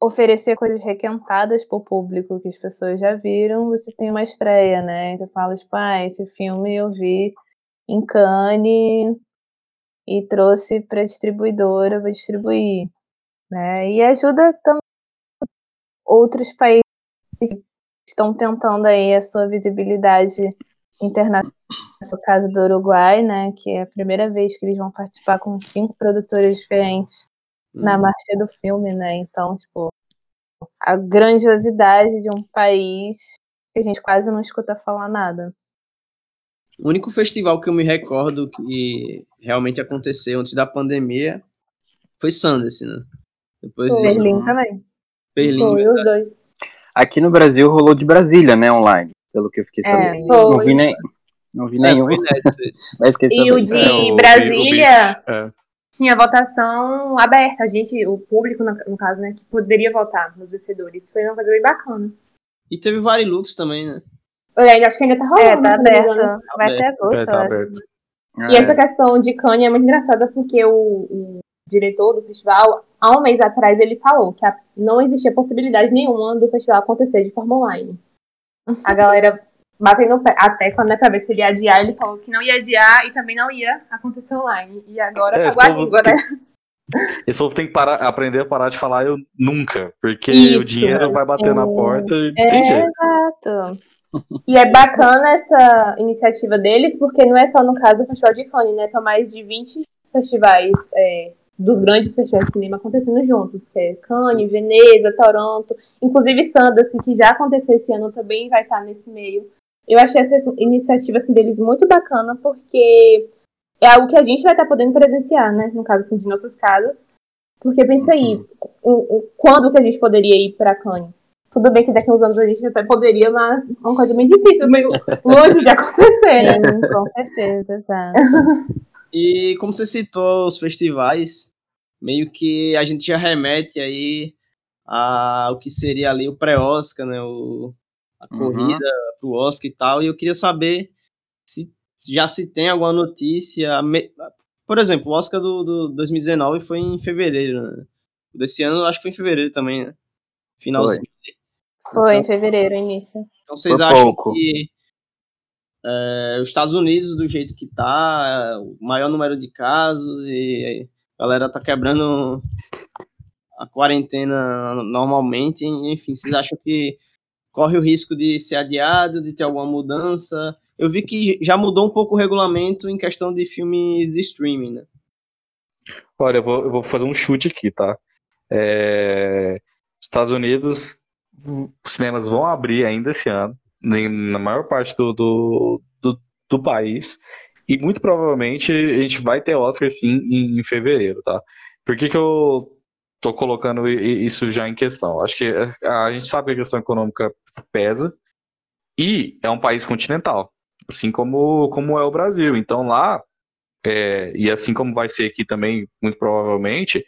oferecer coisas requentadas para o público que as pessoas já viram, você tem uma estreia, né? Você fala, tipo, ah, esse filme eu vi em Cannes e trouxe para a distribuidora, vou distribuir. Né? E ajuda também outros países estão tentando aí a sua visibilidade internacional. No caso do Uruguai, né, que é a primeira vez que eles vão participar com cinco produtores diferentes hum. na marcha do filme, né? Então, tipo, a grandiosidade de um país que a gente quase não escuta falar nada. O único festival que eu me recordo que realmente aconteceu antes da pandemia foi Sundance, né? Depois Berlim disso, também. Berlim. Foi os dois. Aqui no Brasil rolou de Brasília, né, online, pelo que eu fiquei é, sabendo. É, não vi nem, não vi nenhum. Mas e o de é, Brasília o, é. tinha votação aberta, a gente, o público, no, caso, né, que poderia votar nos vencedores. Foi uma coisa bem bacana. E teve Varilux também, né? Eu acho que ainda tá rolando. É, tá aberto. Vai até agosto. É, tá aberto. E essa questão de Kanye é muito engraçada porque o, o diretor do festival, há um mês atrás, ele falou que a, não existia possibilidade nenhuma do festival acontecer de forma online. A galera batendo a tecla, né, pra ver se ele ia adiar, ele falou que não ia adiar e também não ia acontecer online. E agora é, acabou a língua, né? Esse povo tem que parar, aprender a parar de falar eu nunca, porque Isso, o dinheiro vai bater é, na porta e é, tem jeito. Exato. E é bacana essa iniciativa deles, porque não é só no caso o Festival de Cannes, né? São mais de 20 festivais é, dos grandes festivais de cinema acontecendo juntos, que é Cannes, Veneza, Toronto, inclusive Sundance, que já aconteceu esse ano, também vai estar nesse meio. Eu achei essa iniciativa assim, deles muito bacana, porque é algo que a gente vai estar podendo presenciar, né? No caso assim, de nossas casas. Porque pensa aí, uhum. quando que a gente poderia ir para Cannes? Tudo bem que daqui a uns anos a gente até poderia, mas é uma coisa bem difícil, meio longe de acontecer, né? com certeza, exato. E como você citou os festivais, meio que a gente já remete aí ao que seria ali o pré-Oscar, né? O, a Uhum. corrida pro Oscar e tal, e eu queria saber se, já se tem alguma notícia. me- Por exemplo, o Oscar do, do 2019 foi em fevereiro, né? Desse ano acho que foi em fevereiro também, né? Finalzinho. Foi em fevereiro, início. Então vocês Por acham pouco. que é, os Estados Unidos, do jeito que tá, o maior número de casos e a galera tá quebrando a quarentena normalmente, enfim, vocês acham que corre o risco de ser adiado, de ter alguma mudança? Eu vi que já mudou um pouco o regulamento em questão de filmes de streaming, né? Olha, eu vou, eu vou fazer um chute aqui, tá? É, Estados Unidos, os cinemas vão abrir ainda esse ano, na maior parte do, do, do, do país, e muito provavelmente a gente vai ter Oscar sim em, em fevereiro, tá? Por que, que eu tô colocando isso já em questão? Acho que a, gente sabe que a questão econômica pesa, e é um país continental, assim como, como é o Brasil. Então lá é, e assim como vai ser aqui também, muito provavelmente,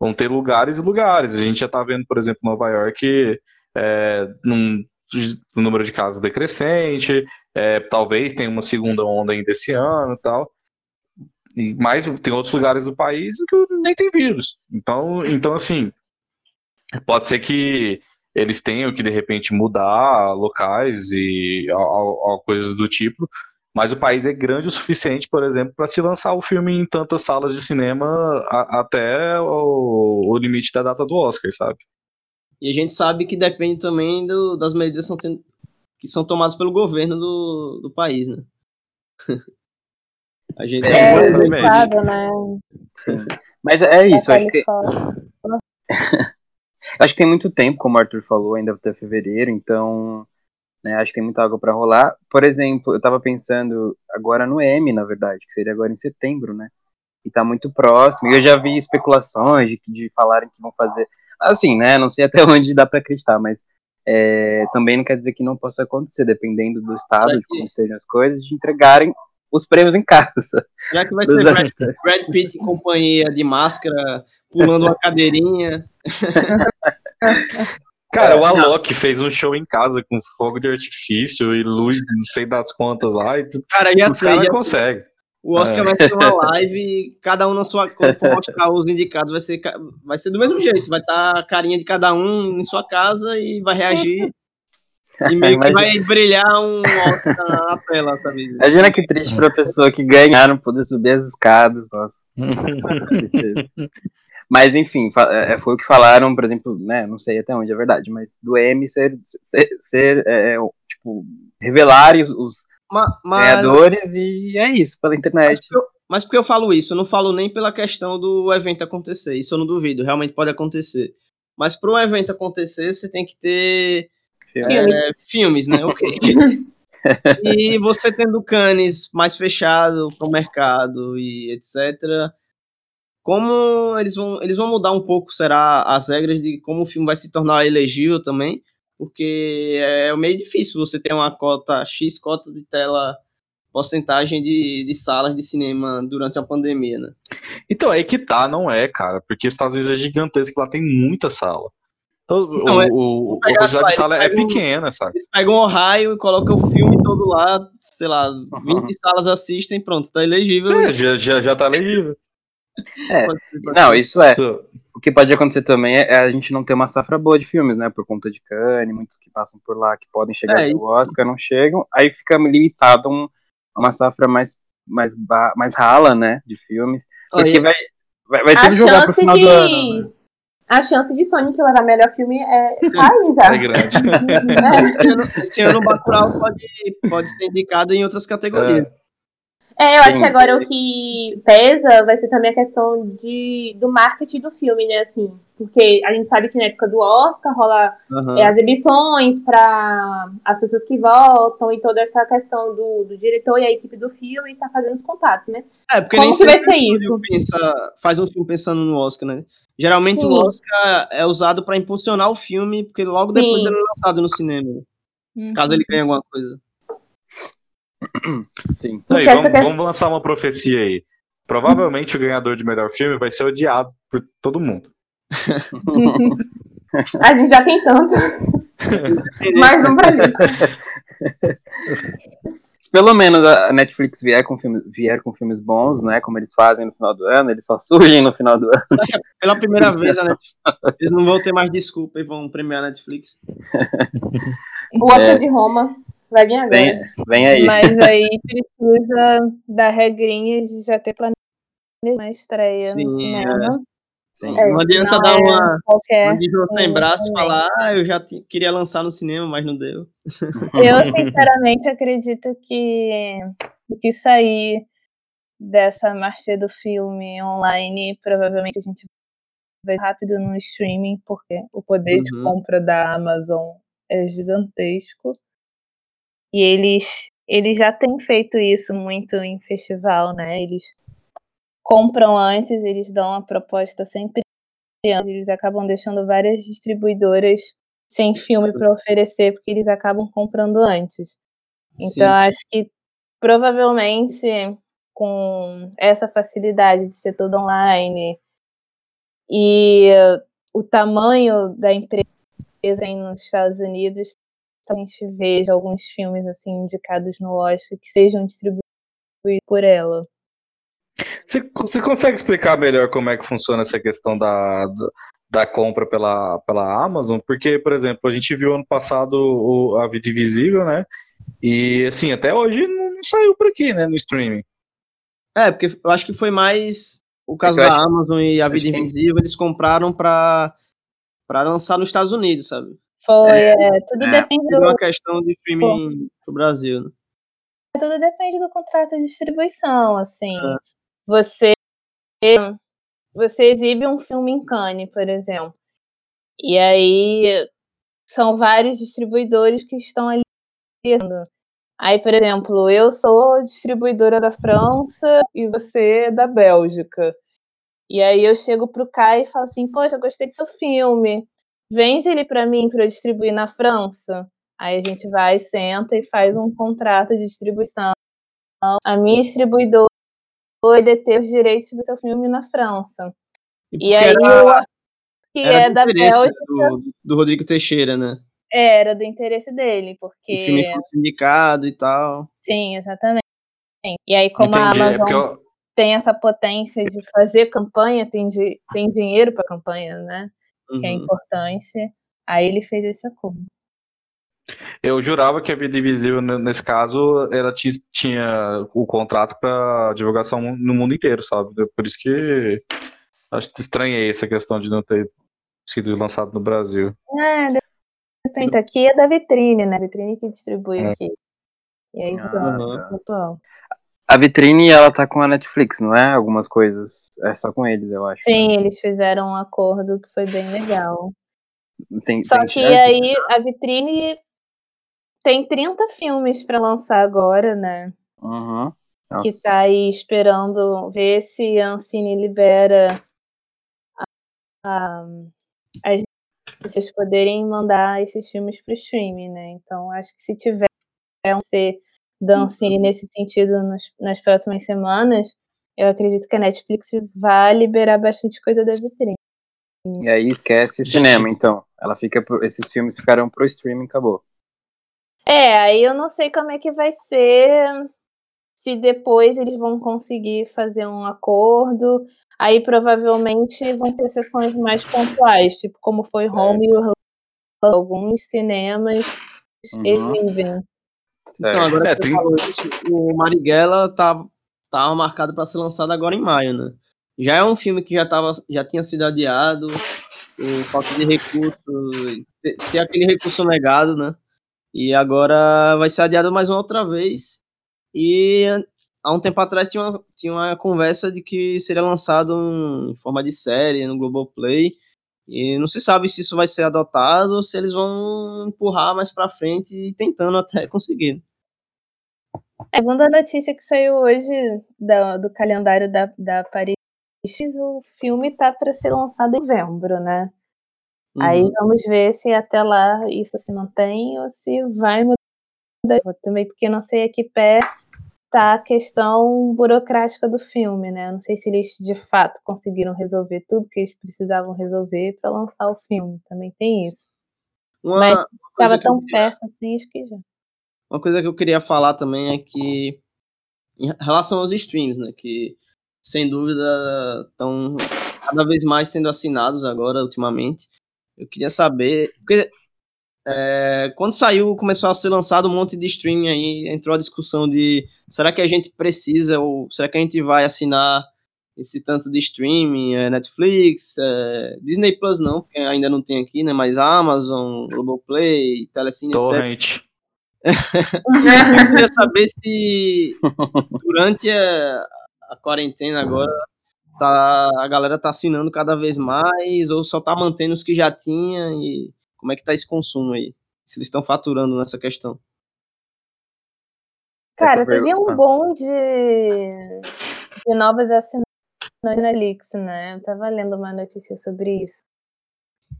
vão ter lugares e lugares. A gente já está vendo, por exemplo, Nova York, é, num, um número de casos decrescente, é, talvez tenha uma segunda onda ainda esse ano e tal. E, mas tem outros lugares do país que nem tem vírus. Então, então, assim, pode ser que eles tenham que, de repente, mudar locais e coisas do tipo, mas o país é grande o suficiente, por exemplo, para se lançar o filme em tantas salas de cinema a- até o, o limite da data do Oscar, sabe? E a gente sabe que depende também do- das medidas que são, ten- que são tomadas pelo governo do, do país, né? a gente É, É, exatamente. limitado, né? Mas é isso, Tá acho que, acho que tem muito tempo, como o Arthur falou, ainda até fevereiro, então né, acho que tem muita água para rolar. Por exemplo, eu tava pensando agora no M, na verdade, que seria agora em setembro, né? E tá muito próximo. E eu já vi especulações de, de falarem que vão fazer. Assim, né? Não sei até onde dá para acreditar, mas é, também não quer dizer que não possa acontecer, dependendo do estado, de como estejam as coisas, de entregarem os prêmios em casa. Já que vai ser Brad. Brad Pitt em companhia de máscara, pulando uma cadeirinha. Cara, o Alok fez um show em casa com fogo de artifício e luz, não sei das quantas lá, e tu- Cara, já os caras conseguem. O Oscar É. vai ser uma live, cada um na sua. Quando for mostrar os indicados, vai ser, vai ser do mesmo jeito. Vai estar a carinha de cada um em sua casa e vai reagir. E meio que Imagina- vai brilhar um Oscar na, tela, sabe? Imagina que triste pra pessoa que ganharam poder subir as escadas, nossa. Mas enfim, fa- é, foi o que falaram, por exemplo, né? Não sei até onde é verdade, mas do M ser, ser, ser, é, o- tipo, revelar os, Mas, ganhadores e é isso, pela mas, internet. porque eu, mas porque eu falo isso? Eu não falo nem pela questão do evento acontecer. Isso eu não duvido, realmente pode acontecer. Mas para um evento acontecer, você tem que ter Filmes. é, filmes, né? Ok. e você tendo Cannes mais fechado para o mercado e etc. Como eles vão, eles vão mudar um pouco, será, as regras de como o filme vai se tornar elegível também? Porque é meio difícil você ter uma cota, X cota de tela, porcentagem de, de salas de cinema durante a pandemia, né? Então, é que tá, não é, cara, porque os Estados Unidos é gigantesco, lá tem muita sala. Então, Não, o, é- o, a pegar quantidade de sala é pegam- pequena, sabe? Eles pegam o raio e colocam o filme todo lá, sei lá, 20 salas assistem, pronto, tá elegível. É, já, já, já tá legível. É, não, isso é. Então, O que pode acontecer também é a gente não ter uma safra boa de filmes, né? Por conta de Cannes, muitos que passam por lá que podem chegar É, ao. Oscar não chegam, aí fica limitado um, a uma safra mais, mais, mais rala, né? De filmes. Porque vai, vai, vai A tudo jogar pro chance final do ano. né? de. A chance de Sonic levar melhor filme é tá aí já. é grande. né? Esse ano, esse ano o Bacurau pode, pode ser indicado em outras categorias. É, eu acho Sim. que agora o que pesa vai ser também a questão de, do marketing do filme, né? Assim, porque a gente sabe que na época do Oscar rola Aham. é, as exibições para as pessoas que votam e toda essa questão do, do diretor e a equipe do filme tá fazendo os contatos, né? É, porque Como nem que vai sempre ser isso? Pensa, faz um filme pensando no Oscar, né? Geralmente Sim. o Oscar é usado pra impulsionar o filme, porque logo Sim. depois ele é lançado no cinema, caso ele ganhe alguma coisa. Sim. Aí, vamos, questão- vamos lançar uma profecia aí. Provavelmente o ganhador de melhor filme vai ser odiado por todo mundo. A gente já tem tanto. Mais um pra lista. Pelo menos a Netflix vier com, filmes, vier com filmes bons, né? Como eles fazem no final do ano, eles só surgem no final do ano. Pela primeira vez, a Netflix, eles não vão ter mais desculpa e vão premiar a Netflix. O Oscar de Roma vai vir agora. Vem, vem aí. Mas aí precisa da regrinha de já ter planejado uma estreia Sim, no cinema. Sim. É, não adianta não dar é uma, Qualquer. uma de João sem braço e falar, ah, eu já queria lançar no cinema, mas não deu. Eu, sinceramente, acredito que o que sair dessa marcha do filme online, provavelmente a gente vai rápido no streaming, porque o poder de Uhum. compra da Amazon é gigantesco. E eles, eles já têm feito isso muito em festival, né? Eles compram antes, eles dão a proposta sempre antes, eles acabam deixando várias distribuidoras sem filme para oferecer, porque eles acabam comprando antes. Então, Sim. acho que provavelmente com essa facilidade de ser todo online e o tamanho da empresa nos Estados Unidos, a gente veja alguns filmes assim indicados no Oscar que sejam distribuídos por ela. Você, você consegue explicar melhor como é que funciona essa questão da, da, da compra pela, pela Amazon? Porque, por exemplo, a gente viu ano passado o, a Vida Invisível, né? E, assim, até hoje não, não saiu por aqui, né? No streaming. É, porque eu acho que foi mais o caso É eu da acho- Amazon e a Vida que- Invisível, eles compraram pra, pra lançar nos Estados Unidos, sabe? Foi, é, tudo é. depende do, uma questão de streaming pro Brasil, né? tudo depende do contrato de distribuição, assim. É. Você você exibe um filme em Cannes, por exemplo. E aí são vários distribuidores que estão ali. Aí, por exemplo, eu sou distribuidora da França e você é da Bélgica. E aí eu chego pro Kai e falo assim: "Poxa, eu gostei do seu filme. Vende ele para mim para eu distribuir na França". Aí a gente vai, senta e faz um contrato de distribuição. A minha distribuidora vai deter os direitos do seu filme na França. E porque aí era, o que era é do da interesse, né, Bélgica do, do Rodrigo Teixeira, né? era do interesse dele, O filme porque foi sindicado e tal. sim, exatamente. E aí como Entendi. a É porque Amazon eu, tem essa potência de fazer campanha, tem, tem dinheiro para campanha, né? Que é Uhum. importante. Aí ele fez esse acordo. eu jurava que a Vida Invisível, nesse caso, ela ti- tinha o contrato para divulgação no mundo inteiro, sabe? Por isso que acho que estranhei essa questão de não ter sido lançado no Brasil. É, depende. Aqui é da vitrine, né? A vitrine que distribui É. aqui. E aí Ah, Uhum. A vitrine, ela tá com a Netflix, não é? Algumas coisas. É só com eles, eu acho. Sim, eles fizeram um acordo que foi bem legal. Tem, Só tem que chance? aí a vitrine tem 30 filmes para lançar agora, né? Uhum. Que tá aí esperando ver se a Ancine libera a, a, as pessoas poderem mandar esses filmes pro streaming, né? Então acho que se tiver um ser da Ancine nesse sentido nos- nas próximas semanas, eu acredito que a Netflix vai liberar bastante coisa da vitrine. E aí esquece cinema, então. Ela fica pro- esses filmes ficarão pro streaming, acabou. É, aí eu não sei como é que vai ser, se depois eles vão conseguir fazer um acordo. Aí provavelmente vão ser sessões mais pontuais, tipo como foi Home e Orlando. Alguns cinemas Uhum. exibem. Então, É. agora É, que tem- falou isso, o Marighella tá, tá marcado para ser lançado agora em maio, né? Já é um filme que já, tava, já tinha sido adiado, por falta de recurso, ter- ter aquele recurso negado, né? E agora vai ser adiado mais uma outra vez. E há um tempo atrás tinha uma, tinha uma conversa de que seria lançado um- em forma de série no Globoplay. E não se sabe se isso vai ser adotado ou se eles vão empurrar mais pra frente e tentando até conseguir. Segundo a notícia que saiu hoje da- do calendário da, da Paris, o filme tá para ser lançado em novembro, né? Aí Uhum. vamos ver se até lá isso se mantém ou se vai mudar. Também porque não sei a que pé tá a questão burocrática do filme, né? Não sei se eles de fato conseguiram resolver tudo que eles precisavam resolver para lançar o filme. Também tem isso. Uma, Mas- uma Tava que eu tão queria- perto assim, acho que já. Uma coisa que eu queria falar também é que, em relação aos streams, né, que sem dúvida estão cada vez mais sendo assinados agora, ultimamente. Eu queria saber, porque é, quando saiu, começou a ser lançado um monte de streaming aí, entrou a discussão de será que a gente precisa ou será que a gente vai assinar esse tanto de streaming, é, Netflix, é, Disney Plus não, porque ainda não tem aqui, né, mas Amazon, Globoplay, Telecine, etc. Torrent. Eu queria saber se durante a, a quarentena agora tá, a galera tá assinando cada vez mais ou só tá mantendo os que já tinha e como é que tá esse consumo aí? Se eles estão faturando nessa questão. Cara, teve um bom de, de novas assinantes na Netflix, né? Eu tava lendo uma notícia sobre isso.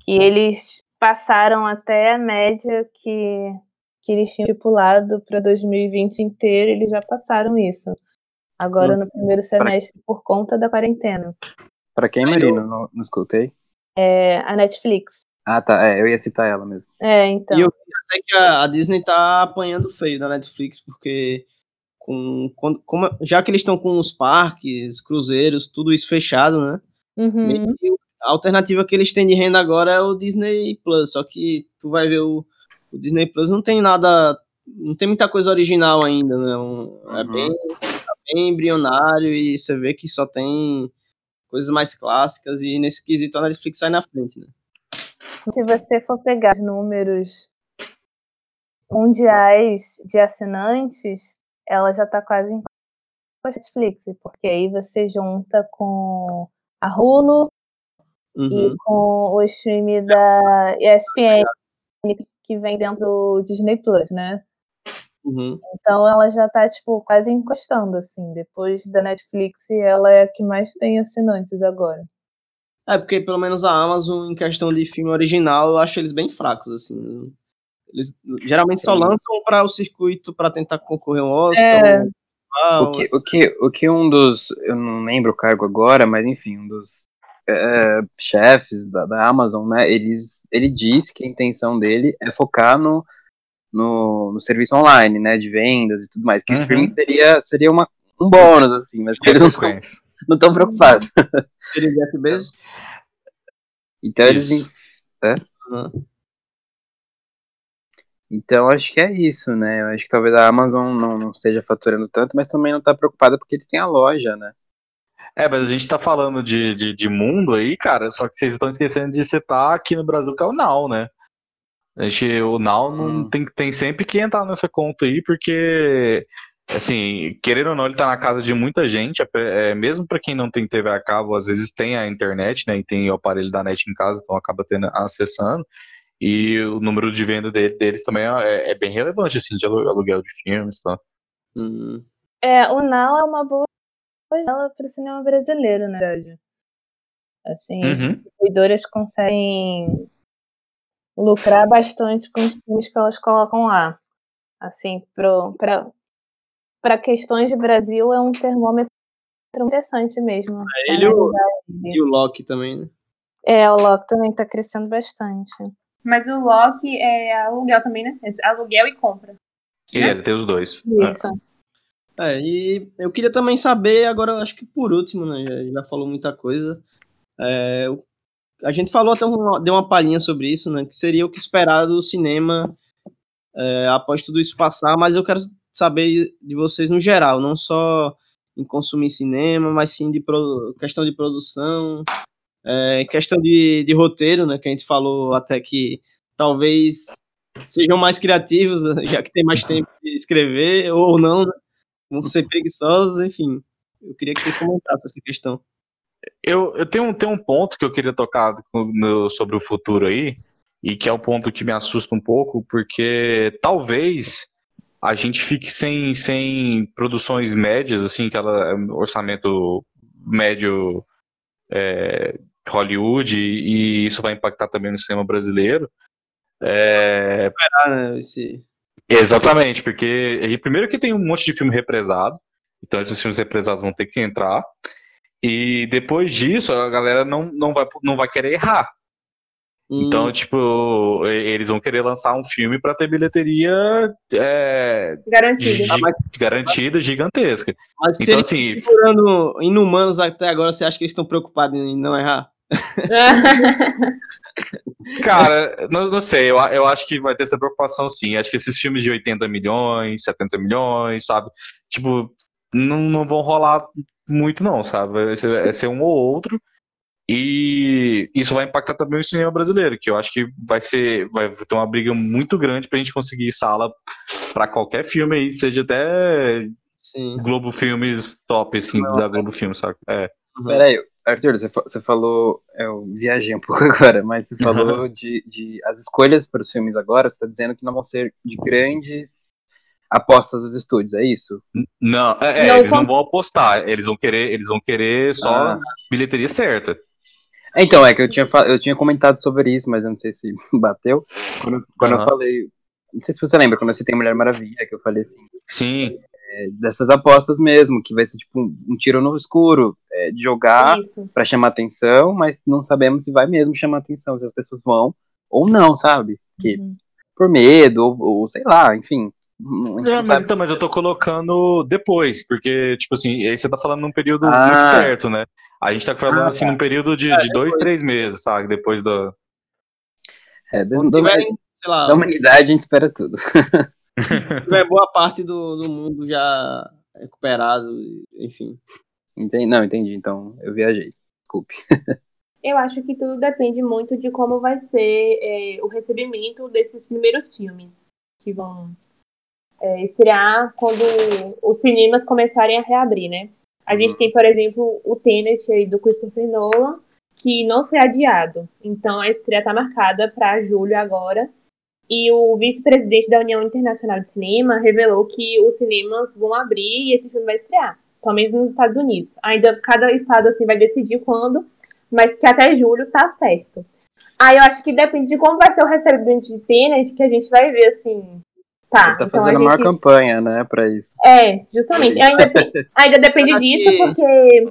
Que eles passaram até a média que, que eles tinham estipulado para 2020 inteiro, eles já passaram isso. Agora no primeiro semestre, por conta da quarentena. Pra quem, Marina? Não, não escutei. É, a Netflix. Ah, tá. É, eu ia citar ela mesmo. É, então. E eu vi até que a, a Disney tá apanhando feio da Netflix, porque com, quando- como, já que eles estão com os parques, cruzeiros, tudo isso fechado, né? Uhum. A alternativa que eles têm de renda agora é o Disney Plus, só que tu vai ver o, o Disney Plus não tem nada, não tem muita coisa original ainda, né? Um- É Uhum. bem, tá bem embrionário e você vê que só tem coisas mais clássicas e nesse quesito a Netflix sai na frente, né? Se você for pegar os números mundiais de assinantes, ela já está quase em com a Netflix, porque aí você junta com a Hulu Uhum. e com o stream da ESPN, que vem dentro do Disney Plus, né? uhum. Então ela já tá, tipo, quase encostando, assim. Depois da Netflix, ela é a que mais tem assinantes agora. É, porque pelo menos a Amazon, em questão de filme original, eu acho eles bem fracos, assim. Eles geralmente só Sim. lançam para o circuito para tentar concorrer a um Oscar. É. um festival, O que, o, que, o que um dos. Eu não lembro o cargo agora, mas enfim, um dos é, chefes da, da Amazon, né? Eles, ele disse que a intenção dele é focar no, no, no serviço online, né? De vendas e tudo mais. Que o Uhum. streaming seria, seria uma, um bônus, assim, mas que eles não. Não tão preocupados. Seria Jeff Bezos? Então eles. Isso. Uhum. Então acho que é isso, né? Eu acho que talvez a Amazon não, não esteja faturando tanto, mas também não tá preocupada porque eles têm a loja, né? É, mas a gente tá falando de, de, de mundo aí, cara, só que vocês estão esquecendo de citar aqui no Brasil que é o Now, né? A gente, o Now não Hum. tem, tem sempre que entrar nessa conta aí, porque, assim, querendo ou não, ele tá na casa de muita gente, ape- é, mesmo pra quem não tem TV a cabo, às vezes tem a internet, né, e tem o aparelho da net em casa, então acaba tendo, acessando, e o número de venda dele- deles também é, é bem relevante, assim, de alu- aluguel de filmes, tá? Uhum. É, o Now é uma boa janela para o cinema brasileiro, na verdade. Assim, as Uhum. distribuidoras conseguem lucrar bastante com os filmes que elas colocam lá. Assim, para questões de Brasil, é um termômetro interessante mesmo. se ele e o-. E o Loki também, né? É, o Loki também está crescendo bastante. Mas o Loki é aluguel também, né? É Aluguel e compra. E ele tem os dois. Isso. É, e eu queria também saber, agora eu acho que por último, né? Já, já falou muita coisa. É, o- a gente falou até uma, deu uma palhinha sobre isso, né? Que seria o que esperar do cinema é, após tudo isso passar, mas eu quero saber de vocês no geral, não só em consumir cinema, mas sim de questão de produção, é, questão de, de roteiro, né? Que a gente falou até que talvez sejam mais criativos, né, já que tem mais tempo de escrever, ou não, né? vão ser preguiçosos, enfim. Eu queria que vocês comentassem essa questão. Eu, eu tenho, um- tenho um ponto que eu queria tocar no- sobre o futuro aí, e que é um ponto que me assusta um pouco, porque talvez a gente fique sem, sem produções médias, assim, aquela orçamento médio é, Hollywood, e, isso vai impactar também no cinema brasileiro. É, Ah, né, esse... Exatamente, porque gente- primeiro que tem um monte de filme represado, então esses filmes represados vão ter que entrar, e depois disso a galera não, não, vai, não vai querer errar. Hum, Então, tipo, e- eles vão querer lançar um filme pra ter bilheteria é, Ah, mas- garantida, gigantesca. mas se Então, assim, procurando inumanos até agora, você acha que eles estão preocupados em não errar? Cara, não, não sei, eu, eu acho que vai ter essa preocupação sim. Acho que esses filmes de 80 milhões, 70 milhões, sabe? Tipo, não, não vão rolar muito, não, sabe? Vai ser, vai ser um ou outro. E isso vai impactar também o cinema brasileiro, que eu acho que vai ser. Vai ter uma briga muito grande pra gente conseguir sala pra qualquer filme aí, seja até Sim. Globo Filmes top, assim, da Globo Filmes, sabe? É. Uhum. Peraí, Arthur, você, você falou. Eu viajei um pouco agora, mas você falou de, de. As escolhas para os filmes agora, você está dizendo que não vão ser de grandes apostas dos estúdios, é isso? Não, é, é, Não, eles não com- vão apostar, eles vão querer, eles vão querer só Ah. bilheteria certa. Então, é que eu tinha, eu tinha comentado sobre isso, mas eu não sei se bateu. Quando, quando eu Aham. falei. Não sei se você lembra, quando eu citei Mulher Maravilha, que eu falei assim, Sim, é, dessas apostas mesmo, que vai ser tipo um, um tiro no escuro, é, de jogar pra chamar atenção, mas não sabemos se vai mesmo chamar atenção, se as pessoas vão ou não, sabe? Que Uhum. por medo, ou, ou sei lá, enfim. não- É, não mas então, mas eu tô colocando depois, porque, tipo assim, aí você tá falando num período Ah. muito perto, né? A gente tá falando Ah, assim num período de, de dois, três meses, sabe? Depois do. É, da, da- tiverem, sei lá, da humanidade a gente espera tudo. tiver boa parte do, do mundo já recuperado, enfim. Entendi, não, entendi, então eu viajei. Desculpe. Eu acho que tudo depende muito de como vai ser é, o recebimento desses primeiros filmes que vão é, estrear quando os cinemas começarem a reabrir, né? A gente tem, por exemplo, o Tenet aí do Christopher Nolan, que não foi adiado. Então a estreia está marcada para julho agora. E o vice-presidente da União Internacional de Cinema revelou que os cinemas vão abrir e esse filme vai estrear, pelo menos nos Estados Unidos. Ainda cada estado assim vai decidir quando, mas que até julho tá certo. Aí eu acho que depende de como vai ser o recebimento de Tenet, que a gente vai ver assim. Tá, Ele tá então fazendo a a maior gente campanha, né, pra isso. é, justamente. Ainda, ainda depende disso, que- porque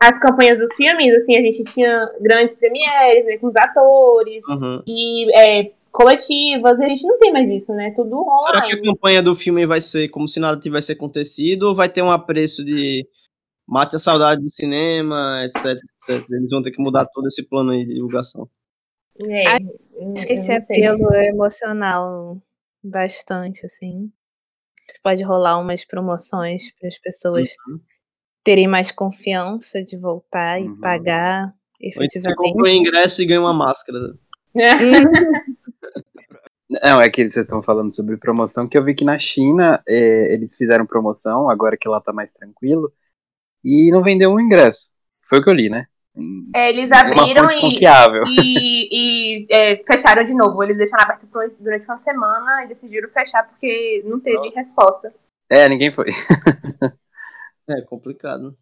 as campanhas dos filmes, assim, a gente tinha grandes premieres, né, com os atores Uhum. e é, coletivas, e a gente não tem mais isso, né? Tudo Será que a online. campanha do filme vai ser como se nada tivesse acontecido ou vai ter um apreço de mate a saudade do cinema, etc, etc? Eles vão ter que mudar todo esse plano aí de divulgação. É, Acho que esse apelo é emocional bastante, assim. Pode rolar umas promoções para as pessoas Uhum. terem mais confiança de voltar Uhum. e pagar Ou então você efetivamente. compra um ingresso e ganha uma máscara. Não, é que vocês estão falando sobre promoção, que eu vi que na China é, eles fizeram promoção, agora que lá tá mais tranquilo, e não vendeu um ingresso. Foi o que eu li, né? É, eles abriram e, confiável. e, e, é, fecharam de novo. Eles deixaram aberto durante uma semana e decidiram fechar porque não teve Nossa. resposta. É, ninguém foi. É complicado.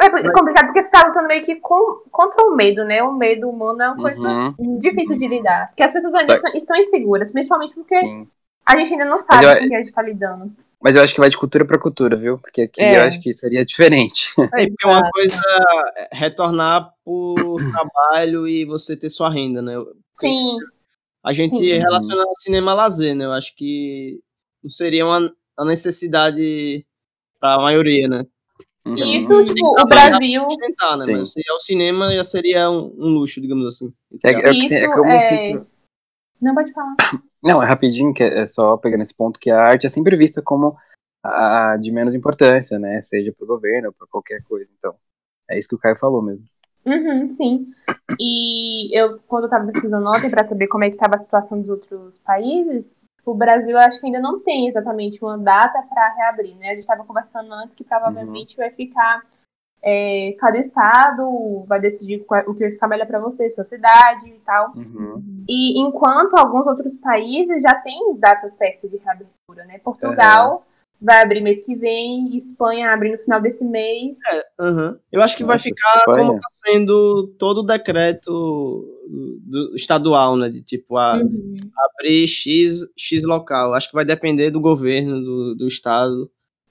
É por- complicado porque você tá lutando meio que com- contra o medo, né? O medo humano é uma coisa Uhum, difícil de lidar. Porque as pessoas ainda Vai. estão inseguras, principalmente porque sim. a gente ainda não sabe eu- com quem a gente tá lidando. Mas eu acho que vai de cultura pra cultura, viu? Porque aqui É. eu acho que seria diferente. É, porque uma coisa é retornar por trabalho e você ter sua renda, né? Sim, A gente Sim. relaciona cinema a lazer, né? Eu acho que não seria uma, uma necessidade para a maioria, né? Uhum. isso, tipo, o Brasil. Tentar, né? Mas se é o cinema, já seria um, um luxo, digamos assim. É, é, que- Isso é como é. Não pode falar. Não, é rapidinho, que é só pegando esse ponto, que a arte é sempre vista como a, a de menos importância, né? Seja pro governo ou pra qualquer coisa. Então, é isso que o Caio falou mesmo. Uhum, sim. E eu, quando eu tava pesquisando ontem pra saber como é que tava a situação dos outros países, o Brasil eu acho que ainda não tem exatamente uma data para reabrir, né? A gente tava conversando antes que provavelmente vai ficar. É, cada estado vai decidir qual- o que vai ficar melhor para você, sua cidade e tal. Uhum. E enquanto alguns outros países já têm data certa de reabertura, né? Portugal vai abrir mês que vem, Espanha abre no final desse mês. Aham. Eu acho que vai Nossa, ficar Espanha. como tá sendo todo o decreto do, estadual, né? De tipo, a, Uhum. abrir X, X local. Acho que vai depender do governo, do, do estado.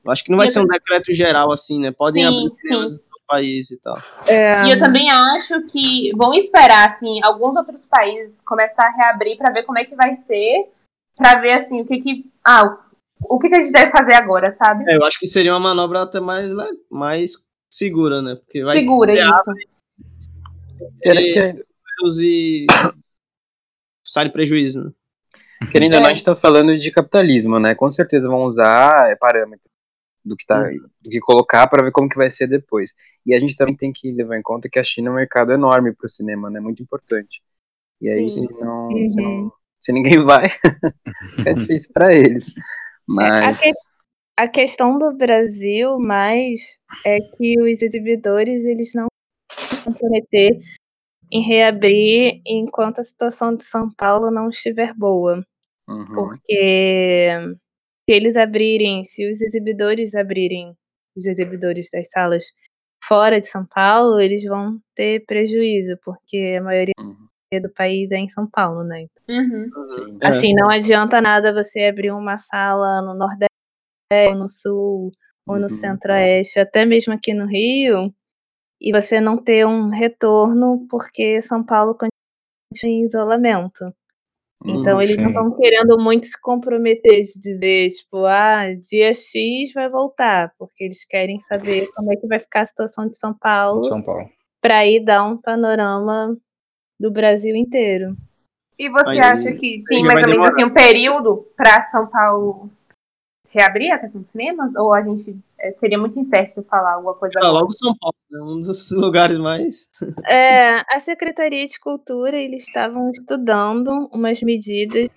Eu acho que não vai E ser um decreto geral assim, né? Podem Sim, abrir sim. todo país e tal. É, E eu também acho que vão esperar, assim, alguns outros países começar a reabrir pra ver como é que vai ser, pra ver, assim, o que que... Ah, o que que a gente deve fazer agora, sabe? É, eu acho que seria uma manobra até mais, le- mais segura, né? Porque vai Segura se isso. Números e sai prejuízo, né? querendo ou não, É. a gente tá falando de capitalismo, né? Com certeza vão usar é, parâmetro do que, tá, do que colocar para ver como que vai ser depois. E a gente também tem que levar em conta que a China é um mercado enorme pro cinema, né? Muito importante. E aí, se, não, Uhum. se, não- se ninguém vai, fica difícil pra eles. Mas. a que- a questão do Brasil mais é que os exibidores eles não vão comprometer em reabrir enquanto a situação de São Paulo não estiver boa. Uhum. Porque se eles abrirem, se os exibidores abrirem, os exibidores das salas fora de São Paulo, eles vão ter prejuízo, porque a maioria Uhum. do país é em São Paulo, né? Uhum. Sim. É. Assim, não adianta nada você abrir uma sala no Nordeste, ou no Sul, ou no Uhum. Centro-Oeste, até mesmo aqui no Rio, e você não ter um retorno porque São Paulo continua em isolamento. Então Uhum, eles não sim. estão querendo muito se comprometer de dizer, tipo, ah, dia X vai voltar, porque eles querem saber como é que vai ficar a situação de São Paulo São Paulo. para aí dar um panorama do Brasil inteiro. E você Aí- acha que tem mais ou menos demorar. assim um período pra São Paulo reabrir a questão dos cinemas? Ou a gente seria muito incerto falar alguma coisa Ah, agora? logo São Paulo, né? Um dos lugares mais. É, a Secretaria de Cultura, eles estavam estudando umas medidas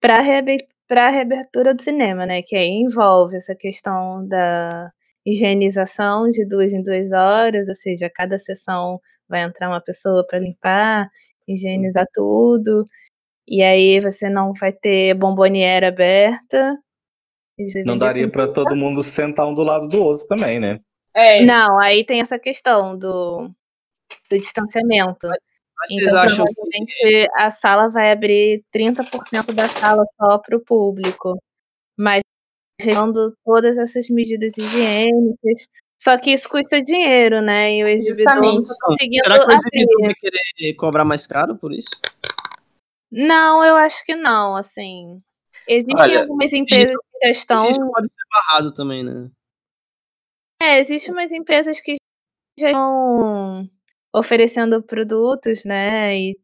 para a reabertura do cinema, né? Que aí envolve essa questão da higienização de duas em duas horas, ou seja, cada sessão vai entrar uma pessoa para limpar, higienizar tudo, e aí você não vai ter bomboniera aberta. Não daria pra todo mundo sentar um do lado do outro também, né? É, Não, aí tem essa questão do, do distanciamento. Mas vocês Então, acham que a sala vai abrir 30% da sala só para o público, mas gerando todas essas medidas higiênicas. Só que isso custa dinheiro, né? E o exibidor não Justamente. está conseguindo será que o abrir. exibidor vai querer cobrar mais caro por isso? Não, eu acho que não, assim. Existem Olha, algumas empresas que já estão. Isso pode ser barrado também, né? É, existem umas empresas que já estão oferecendo produtos, né? E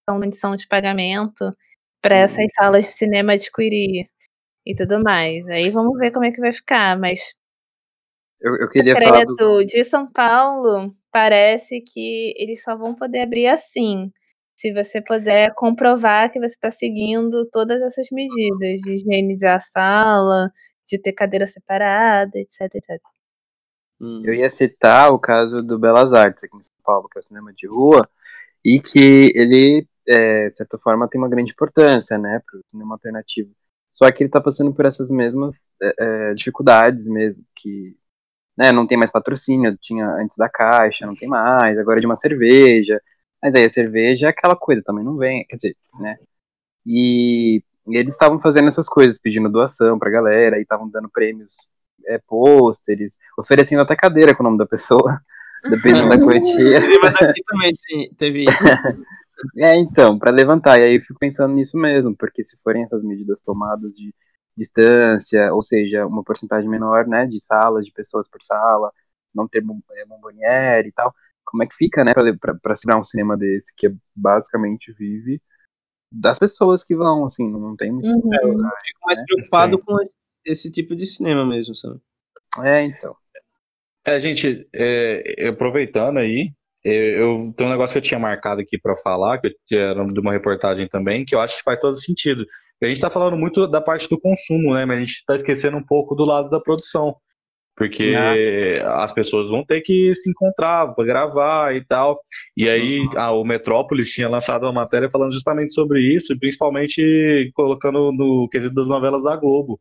estão condição de pagamento para essas salas de cinema adquirir e tudo mais. Aí vamos ver como é que vai ficar, mas Eu, eu queria falar do. De São Paulo, parece que eles só vão poder abrir assim. Se você puder comprovar que você está seguindo todas essas medidas de higienizar a sala, de ter cadeira separada, etc, etc. Hum. Eu ia citar o caso do Belas Artes aqui em São Paulo, que é o cinema de rua, e que ele, é, de certa forma, tem uma grande importância, né, para o cinema alternativo. Só que ele está passando por essas mesmas é, é, dificuldades mesmo, que né, não tem mais patrocínio, tinha antes da Caixa, não tem mais, agora é de uma cerveja, mas aí a cerveja é aquela coisa, também não vem, quer dizer, né, e, e eles estavam fazendo essas coisas, pedindo doação pra galera, e estavam dando prêmios, é, pôsteres, oferecendo até cadeira com o nome da pessoa, dependendo da quantia. Mas aqui também teve isso. É, então, para levantar. E aí eu fico pensando nisso mesmo, porque se forem essas medidas tomadas de distância, ou seja, uma porcentagem menor, né, de salas, de pessoas por sala, não ter é, bomboniere e tal, como é que fica, né, para segurar um cinema desse, que basicamente vive das pessoas que vão, assim, não tem muito. Uhum. Fico mais preocupado com esse, esse tipo de cinema mesmo, sabe? É, então. É, gente, é, aproveitando aí, é, eu tenho um negócio que eu tinha marcado aqui para falar, que eu tinha- era de uma reportagem também, que eu acho que faz todo sentido. A gente está falando muito da parte do consumo, né? Mas a gente está esquecendo um pouco do lado da produção. Porque as pessoas vão ter que se encontrar para gravar e tal. E aí ah, o Metrópolis tinha lançado uma matéria falando justamente sobre isso, e principalmente colocando no quesito das novelas da Globo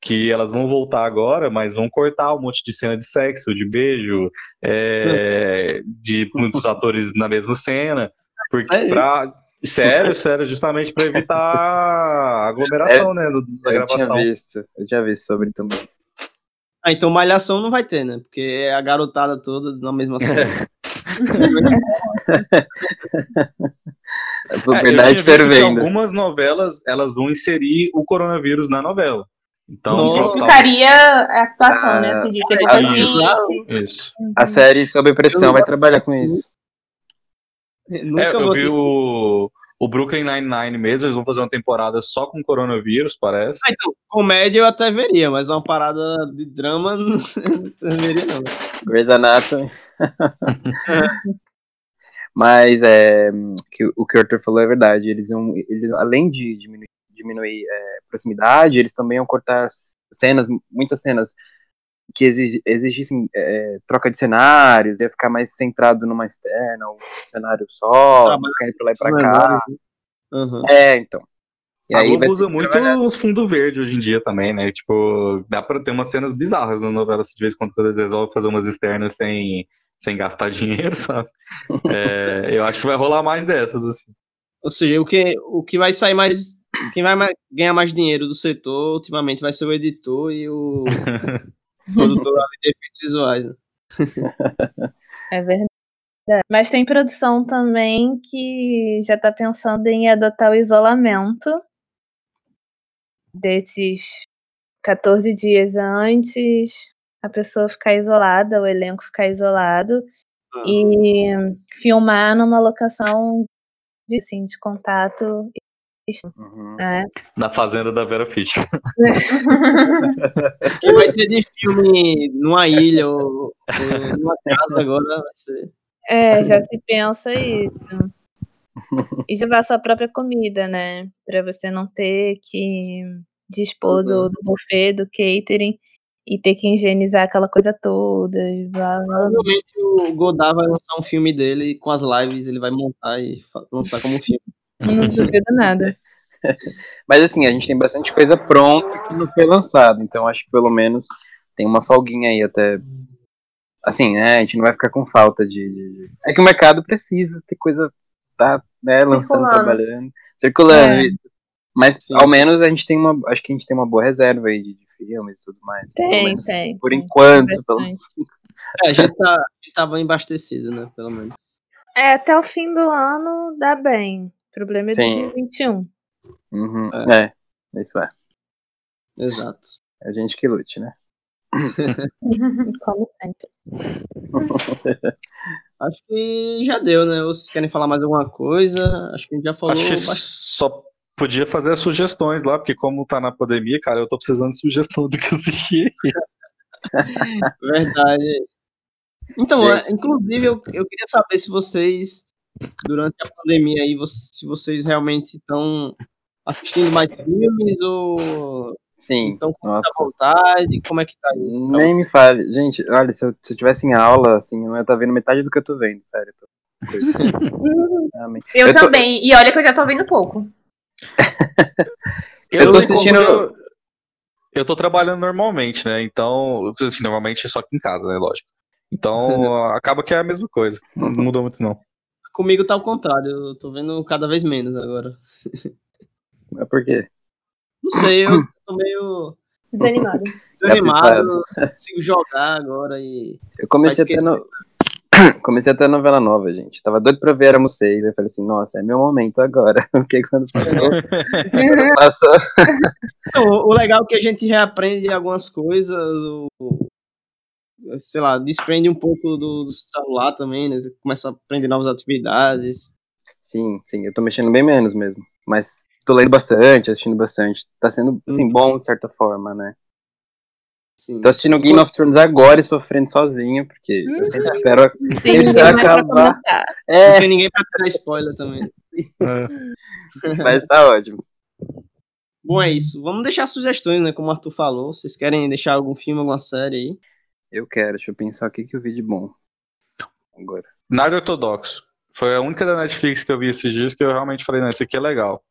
que elas vão voltar agora, mas vão cortar um monte de cena de sexo, de beijo, é, de muitos atores na mesma cena, porque Sério? pra, sério, sério, justamente para evitar a aglomeração, né, do- da Eu tinha gravação. visto, eu tinha visto sobre também. Ah, então Malhação não vai ter, né? Porque é a garotada toda na mesma série. A É, propriedade que fervendo. algumas novelas, elas vão inserir o coronavírus na novela. Então, Nossa. tal- Ficaria a situação, né? Assim, de ter Ah, muita isso. isso. A série sob pressão vai trabalhar com isso. Nunca É, eu vou vi ter- o, o Brooklyn Nine-Nine mesmo, eles vão fazer uma temporada só com coronavírus, parece. Ah, então, comédia eu até veria, mas uma parada de drama não, não veria, não. Grey's Anatomy. Mas é, que o que o Arthur falou é verdade. Eles vão, eles, além de diminuir, diminuir é, proximidade, eles também vão cortar cenas, muitas cenas que exig- exigissem é, troca de cenários, ia ficar mais centrado numa externa, um cenário só, Trabalhar ficar indo pra lá e pra Os cá. menores? Aham. É, então. E a aí Globo usa muito trabalhar. os fundos verdes hoje em dia também, né? Tipo, dá pra ter umas cenas bizarras na novela, se de vez em quando quando eles resolvem fazer umas externas sem, sem gastar dinheiro, sabe? É, eu acho que vai rolar mais dessas, assim. Ou seja, o que, o que vai sair mais. Quem vai mais- ganhar mais dinheiro do setor ultimamente vai ser o editor e o produtor ali de efeitos visuais. Né? É verdade. Mas tem produção também que já tá pensando em adotar o isolamento desses 14 dias antes, a pessoa ficar isolada, o elenco ficar isolado e filmar numa locação de, assim, de contato, Uhum. né? Na fazenda da Vera Fischer. Quem vai ter de filme numa ilha ou, ou numa casa agora vai ser. É, já se pensa isso. E levar sua própria comida, né? Pra você não ter que dispor do, do buffet, do catering e ter que higienizar aquela coisa toda. e blá, blá. Provavelmente o Godard vai lançar um filme dele com as lives, ele vai montar e lançar como filme. Não duvido nada. Mas assim, a gente tem bastante coisa pronta que não foi lançada, então acho que pelo menos tem uma folguinha aí até. Assim, né? A gente não vai ficar com falta de. É que o mercado precisa ter coisa. Tá, né? Lançando, Circulando. trabalhando, circulando É. isso. Mas Sim. ao menos a gente tem uma. Acho que a gente tem uma boa reserva aí de, de filmes e tudo mais. pelo Tem, menos tem, Por tem. enquanto, pelo Bastante. É, a gente tá, a gente bem abastecido, né? Pelo menos. É, até o fim do ano dá bem. O problema é Sim. 2021. Uhum, é, isso é. Exato. É a gente que lute, né? Como sempre. Acho que já deu, né? Ou vocês querem falar mais alguma coisa? Acho que a gente já falou Acho que bastante. só podia fazer as sugestões lá, porque como tá na pandemia, cara, eu tô precisando de sugestão do que assistir. Verdade. Então, é, inclusive, eu, eu queria saber se vocês, durante a pandemia aí, se vocês realmente estão assistindo mais filmes ou Sim. estão com muita Nossa. vontade? Como é que tá aí? Nem me fale. Gente, olha, se eu, se eu tivesse em aula, assim, eu não ia estar vendo metade do que eu tô vendo, sério. eu tô-. Eu, Eu tô- também. E olha que eu já tô vendo pouco. Eu tô não assistindo- Eu, eu tô trabalhando normalmente, né? Então, assim, normalmente só que em casa, né? Lógico. Então, acaba que é a mesma coisa. Não mudou muito, não. Comigo tá ao contrário, eu tô vendo cada vez menos agora. Mas por quê? Não sei, eu tô meio Desanimado. desanimado, não consigo jogar agora e. Eu comecei Vai até no... comecei até a novela nova, gente. Tava doido pra ver Éramos Seis. Eu falei assim, nossa, é meu momento agora. Porque quando passou, quando passou Então, o o legal é que a gente reaprende algumas coisas, o, sei lá, desprende um pouco do, do celular também, né? Começa a aprender novas atividades. Sim, sim, eu tô mexendo bem menos mesmo. Mas tô lendo bastante, assistindo bastante. Tá sendo, assim, bom de certa forma, né? Sim. Tô assistindo Game of Thrones agora e sofrendo sozinho, porque eu sempre espero. Mais pra acabar. comentar. Não É, tem ninguém pra tirar spoiler também. mas tá ótimo. Bom, é isso. Vamos deixar sugestões, né? Como o Arthur falou. Vocês querem deixar algum filme, alguma série aí? Eu quero, deixa eu pensar o que, que eu vi de bom. Agora. Nada ortodoxo. Foi a única da Netflix que eu vi esses dias que eu realmente falei, não, isso aqui é legal.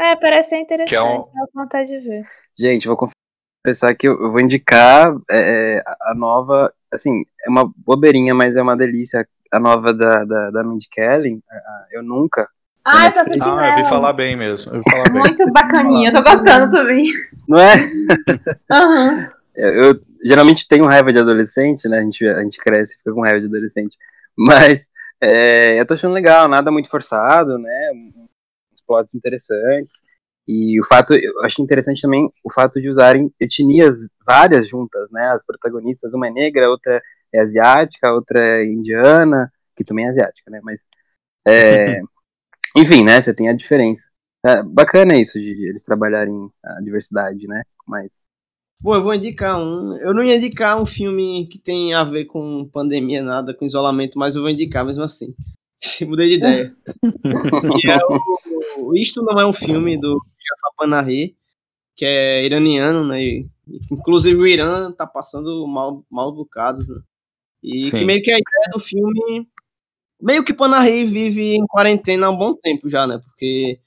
É, parece ser interessante. Que é um- Dá vontade de ver. Gente, vou confessar que eu, eu vou indicar é, a a nova. Assim, é uma bobeirinha, mas é uma delícia. A nova da, da, da Mindy Kelly. Eu nunca. Ah, eu tô assistindo Ah, eu vi falar bem mesmo. Eu vi falar bem. Muito bacaninha, eu tô gostando também. Não é? Aham. Eu, eu geralmente tenho raiva de adolescente, né? A gente, a gente cresce e fica com raiva de adolescente. Mas é, eu tô achando legal, nada muito forçado, né? Uns plots interessantes. E o fato, eu acho interessante também o fato de usarem etnias várias juntas, né? As protagonistas, uma é negra, outra é asiática, outra é indiana, que também é asiática, né? Mas, é, enfim, né? Você tem a diferença. É bacana isso de eles trabalharem a diversidade, né? Mas Bom, eu vou indicar um. Eu não ia indicar um filme que tem a ver com pandemia, nada, com isolamento, mas eu vou indicar mesmo assim. Mudei de ideia. é o, Isto não é um filme do Jafar Panahi, que é iraniano, né? E, inclusive o Irã tá passando mal, mal bocados, né? E Sim. que meio que a ideia do filme. Meio que Panahi vive em quarentena há um bom tempo já, né? Porque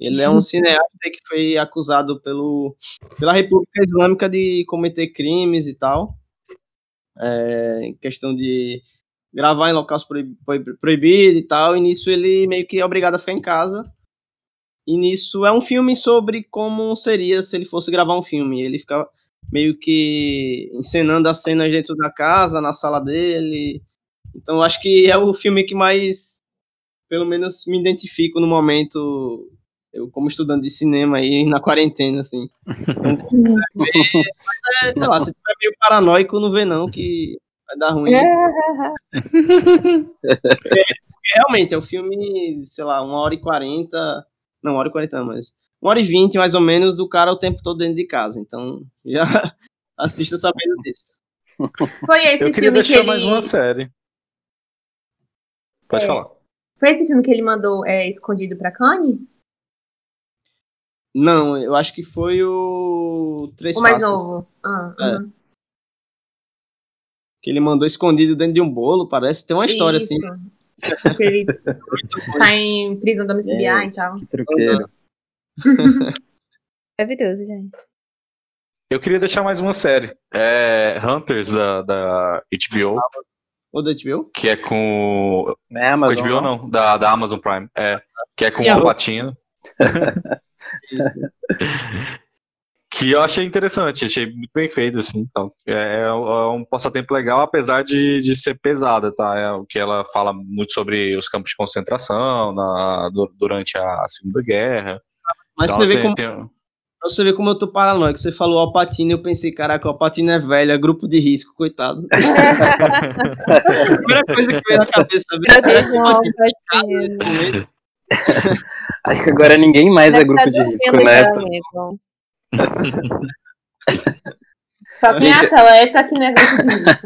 ele é um cineasta que foi acusado pelo, pela República Islâmica de cometer crimes e tal. É, em questão de gravar em locais proibidos e tal. E nisso ele meio que é obrigado a ficar em casa. E nisso é um filme sobre como seria se ele fosse gravar um filme. Ele fica meio que encenando as cenas dentro da casa, na sala dele. Então acho que é o filme que mais, pelo menos, me identifico no momento eu como estudante de cinema aí na quarentena, assim. Então, ver, mas é, sei lá, se tiver meio paranoico, não vê não, que vai dar ruim. é, realmente, é o um filme, sei lá, uma hora e quarenta, não, uma hora e quarenta mas uma hora e vinte, mais ou menos, do cara o tempo todo dentro de casa. Então, já assista sabendo disso. Foi esse Eu queria filme deixar que ele... mais uma série. Pode É. falar. Foi esse filme que ele mandou é, escondido pra Cannes? Não, eu acho que foi o Três O mais Faces, novo? Ah, É. uhum. que ele mandou escondido dentro de um bolo, parece. Tem uma história assim. Isso. Que ele tá em prisão domiciliar e Gente, tal. que truqueiro. Maravilhoso, gente. Eu queria deixar mais uma série. É Hunters da, da HBO, Ou da HBO? que é com. Não é Com Amazon, HBO não, da, da Amazon Prime. É. Que é com é o o- Patino. Que eu achei interessante, achei muito bem feito, assim. Então, é, é um passatempo legal, apesar de, de ser pesada, tá? É o que ela fala muito sobre os campos de concentração na, du- durante a Segunda Guerra. Mas Então, você vê tem- como, tem- pra você ver como eu tô paranoico. Você falou Alpatino, eu pensei, caraca, o Alpatino é velho, é grupo de risco, coitado. a primeira coisa que veio na cabeça, que o Alpatino? Acho que agora ninguém mais é Deve grupo tá de risco, né? Só tem Gente- atleta que não é grupo de risco.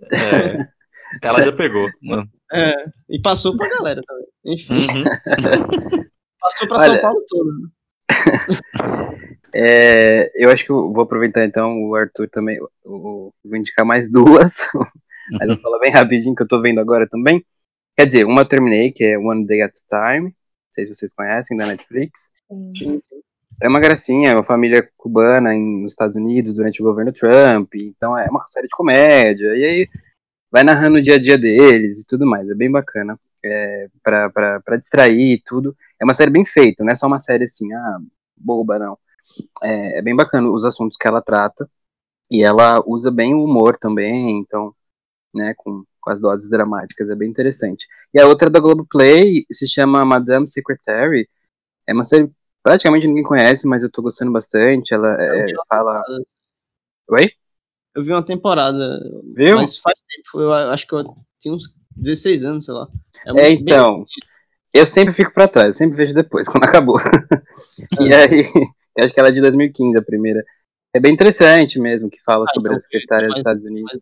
Tá é, ela já pegou. né? É, e passou pra galera também. Enfim, Uhum. passou pra Olha, São Paulo todo. né? É, eu acho que eu vou aproveitar então o Arthur também. eu- eu vou indicar mais duas, mas eu vou falar bem rapidinho que eu tô vendo agora também. Quer dizer, uma eu terminei, que é One Day at a Time. Não sei se vocês conhecem, da Netflix. Sim. É uma gracinha, é uma família cubana em, nos Estados Unidos durante o governo Trump. Então é uma série de comédia. E aí vai narrando o dia a dia deles e tudo mais. É bem bacana. É, pra, pra, pra distrair e tudo. É uma série bem feita, não é só uma série assim, ah, boba, não. É, é bem bacana os assuntos que ela trata. E ela usa bem o humor também, então, né, com, com as doses dramáticas, é bem interessante. E a outra da Globoplay se chama Madame Secretary. É uma série praticamente ninguém conhece, mas eu tô gostando bastante. Ela é, fala. Oi? Eu vi uma temporada, Viu? mas faz tempo. Eu acho que eu tinha uns 16 anos, sei lá. É, bem- então. Eu sempre fico pra trás, sempre vejo depois, quando acabou. e aí, eu acho que ela é de 2015, a primeira. É bem interessante mesmo, que fala Ah, sobre então a secretária tem dos Estados Unidos.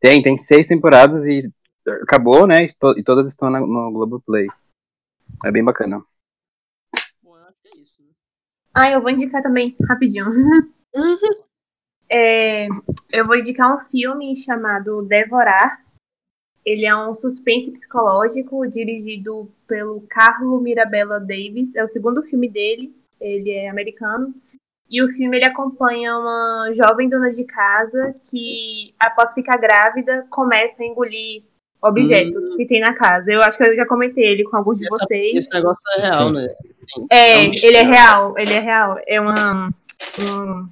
Tem, tem seis temporadas e acabou, né? E, to- e todas estão na, no Globoplay. É bem bacana. Bom, eu acho que é isso, né? Ah, eu vou indicar também, rapidinho. É, eu vou indicar um filme chamado Devorar. Ele é um suspense psicológico dirigido pelo Carlo Mirabella Davis. É o segundo filme dele. Ele é americano. E o filme ele acompanha uma jovem dona de casa que, após ficar grávida, começa a engolir objetos que tem na casa. Eu acho que eu já comentei ele com alguns de Essa- vocês. Esse negócio é real, Sim. né? É, É um ele é real, ele é real. É uma, um,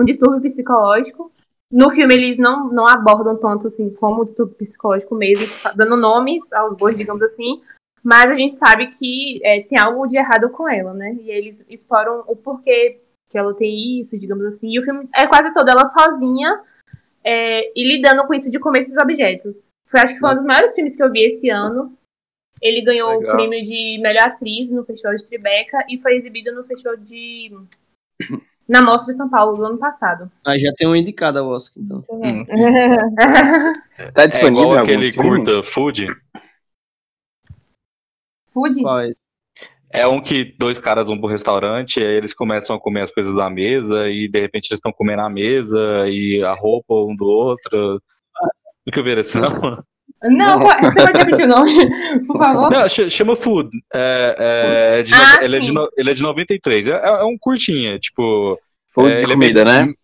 um distúrbio psicológico. No filme eles não, não abordam tanto assim como o distúrbio psicológico mesmo, dando nomes aos bois, digamos assim, mas a gente sabe que é, tem algo de errado com ela, né? E eles exploram o porquê que ela tem isso, digamos assim. E o filme é quase todo ela sozinha é, e lidando com isso de comer esses objetos. Foi, acho que foi um dos maiores filmes que eu vi esse ano. Ele ganhou Legal. o prêmio de melhor atriz no Festival de Tribeca e foi exibido no Festival de. Na Mostra de São Paulo do ano passado. Ah, já tem um indicado ao Oscar, então. Hum. tá disponível é igual aquele curta Food. Food? Qual é esse? É um que dois caras vão pro restaurante, aí eles começam a comer as coisas da mesa, e de repente eles estão comendo a mesa, e a roupa um do outro. Do que eu ver esse não? Não, você pode repetir o nome, por favor? Não, chama Food. É, é de, ah, ele, é de, ele é de 93. É, é um curtinha, tipo. Food é, de comida, meio, né?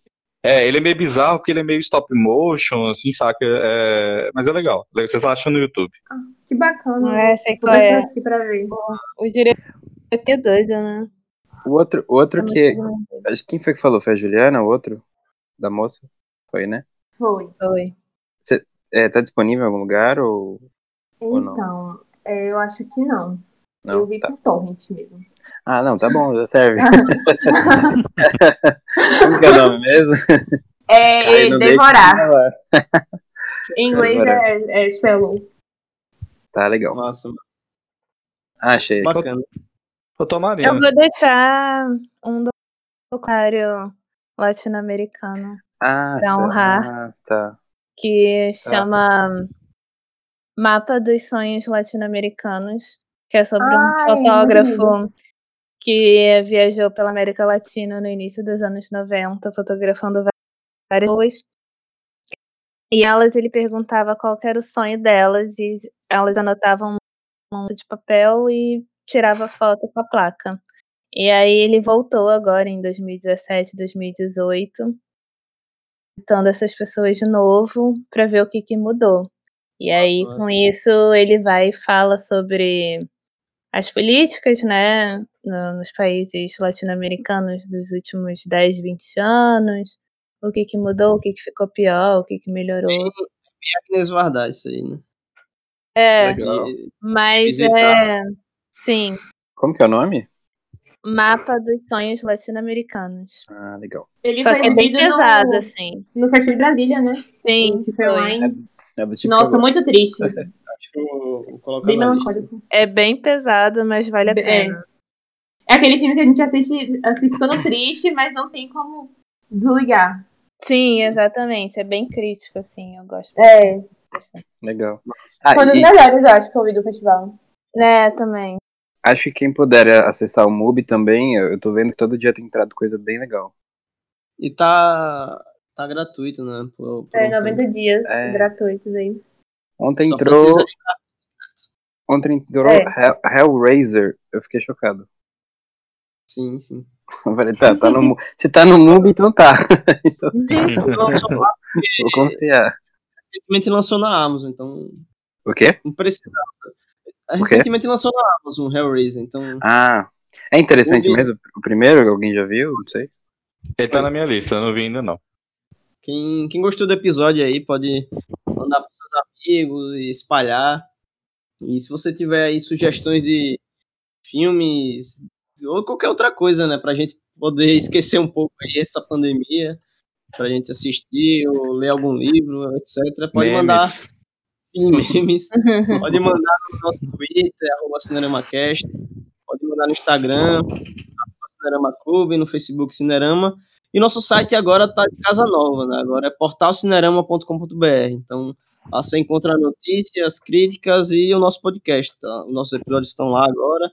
É, ele é meio bizarro porque ele é meio stop motion, assim, saca? É, mas é legal. Vocês acham no YouTube. Ah, que bacana. É, sei qual é. Aqui pra ver. O diretor é doido, né? O outro, o outro que. Acho que quem foi que falou? Foi a Juliana, o outro? Da moça? Foi, né? Foi. Foi. É, tá disponível em algum lugar ou, ou não? Então, é, eu acho que não. não eu vi tá. por torrent mesmo. Ah, não, tá bom, já serve. Como que é o nome mesmo? É, devorar. em inglês é, é swallow. Tá legal. Nossa. Ah, achei. Bacana. Eu tomaria. Eu vou deixar um documentário latino-americano ah, pra honrar. Ah, tá que chama Mapa dos Sonhos Latino-Americanos, que é sobre um Ai, fotógrafo que viajou pela América Latina no início dos anos 90, fotografando várias pessoas. E elas, ele perguntava qual era o sonho delas, e elas anotavam um monte de papel e tirava foto com a placa. E aí ele voltou agora em 2017, 2018 visitando essas pessoas de novo para ver o que, que mudou. E aí, nossa, com isso, ele vai e fala sobre as políticas, né, no, nos países latino-americanos dos últimos 10, 20 anos, o que, que mudou, o que, que ficou pior, o que, que melhorou. Bem, bem Agnes isso aí, né? É, Legal. mas Visitar. é. Sim. Como que é o nome? Mapa dos Sonhos Latino-Americanos. Ah, legal. Ele Só que é bem pesado, no, assim. No Festival de Brasília, né? Sim. Que foi lá em... É, é tipo Nossa, muito triste. Acho que eu vou Bem melancólico. É bem pesado, mas vale a é. pena. É. é aquele filme que a gente assiste assim, ficando triste, mas não tem como desligar. Sim, exatamente. É bem crítico, assim, eu gosto. É. Legal. Ah, Foi um dos e... melhores, eu acho, que eu vi do festival. É, também. Acho que quem puder acessar o MUBI também, eu tô vendo que todo dia tem entrado coisa bem legal. E tá, tá gratuito, né? Por, por é, 90 tempo. dias é. gratuitos aí. Ontem Só entrou. Ontem entrou é. Hell, Hellraiser. Eu fiquei chocado. Sim, sim. Tá, tá no, se tá no MUBI, então tá. então, vou confiar. Recentemente lançou na Amazon, então. O quê? Não precisava. Recentemente lançou na Amazon, Hellraiser, então... Ah, é interessante mesmo? O primeiro, alguém já viu? Não sei. Ele tá na minha lista, eu não vi ainda não. Quem, quem gostou do episódio aí pode mandar para seus amigos e espalhar. E se você tiver aí sugestões de filmes ou qualquer outra coisa, né, pra gente poder esquecer um pouco aí essa pandemia, pra gente assistir ou ler algum livro, etc, pode Memes. mandar sim, memes. Pode mandar no nosso Twitter, arroba CinemaCast. Pode mandar no Instagram, Cinerama Clube, no Facebook Cinerama. E nosso site agora está de casa nova, né? Agora é portalcinerama.com.br. Então, lá você encontra notícias, críticas e o nosso podcast. Tá? Os nossos episódios estão lá agora.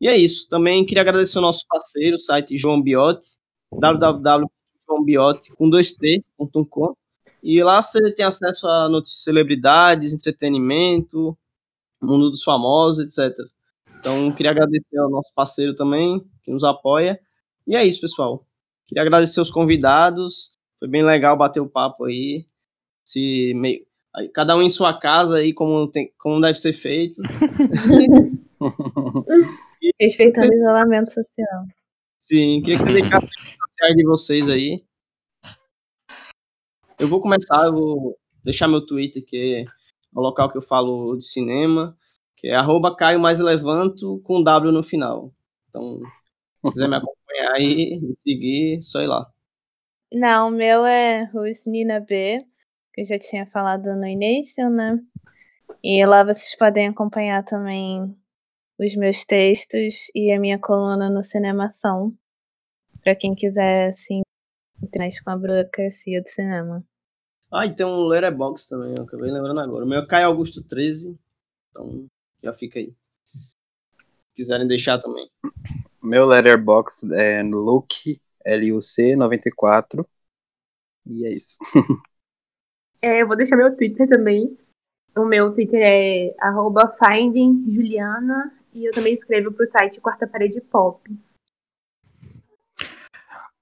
E é isso. Também queria agradecer ao nosso parceiro, o site João Biote, www.joãobiote.com. E lá você tem acesso a notícias de celebridades, entretenimento, mundo dos famosos, etc. Então, queria agradecer ao nosso parceiro também, que nos apoia. E é isso, pessoal. Queria agradecer os convidados. Foi bem legal bater o papo aí. Se meio, cada um em sua casa aí, como, tem, como deve ser feito. Respeitando o isolamento social. Sim, queria que você deixasse sociais de vocês aí. Eu vou começar, eu vou deixar meu Twitter, que é o local que eu falo de cinema, que é arroba Caio Mais Levanto com W no final. Então, se quiser me acompanhar aí, me seguir, só ir lá. Não, o meu é Rusnina B, que eu já tinha falado no início, né? E lá vocês podem acompanhar também os meus textos e a minha coluna no Cinemação. Pra quem quiser, assim, internet com a burocracia do cinema. Ah, e tem um Letterboxd também, eu acabei lembrando agora. O meu é Caio Augusto 13, então já fica aí. Se quiserem deixar também. Meu letterbox é Luke, L-U-C, 94. E é isso. É, eu vou deixar meu Twitter também. O meu Twitter é arroba findingjuliana e eu também escrevo pro site Quarta Parede Pop.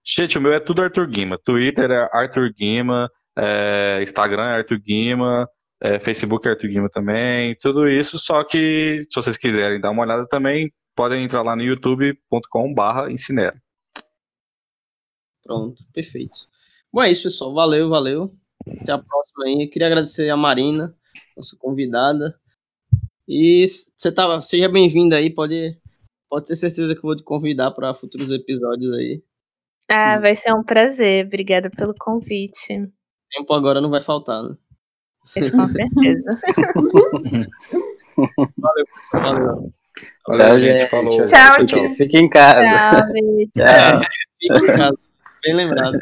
Gente, o meu é tudo Arthur Guima. Twitter é Arthur Guima, é, Instagram é Arthur Guima, é, Facebook é Arthur Guima também, tudo isso, só que se vocês quiserem dar uma olhada também, podem entrar lá no youtube.com barra Incinera. Pronto, perfeito. Bom, é isso, pessoal. Valeu, valeu. Até a próxima aí. Eu queria agradecer a Marina, nossa convidada. E você tá, seja bem-vinda aí, pode, pode ter certeza que eu vou te convidar para futuros episódios aí. Ah, vai ser um prazer. Obrigada pelo convite. Tempo agora não vai faltar, né? Isso com certeza. Valeu, pessoal. Valeu. Valeu, Tchau, gente. gente. Falou. Tchau, gente. Fique em casa. Tchau, beijo. Tchau. Fica em casa. Bem lembrado.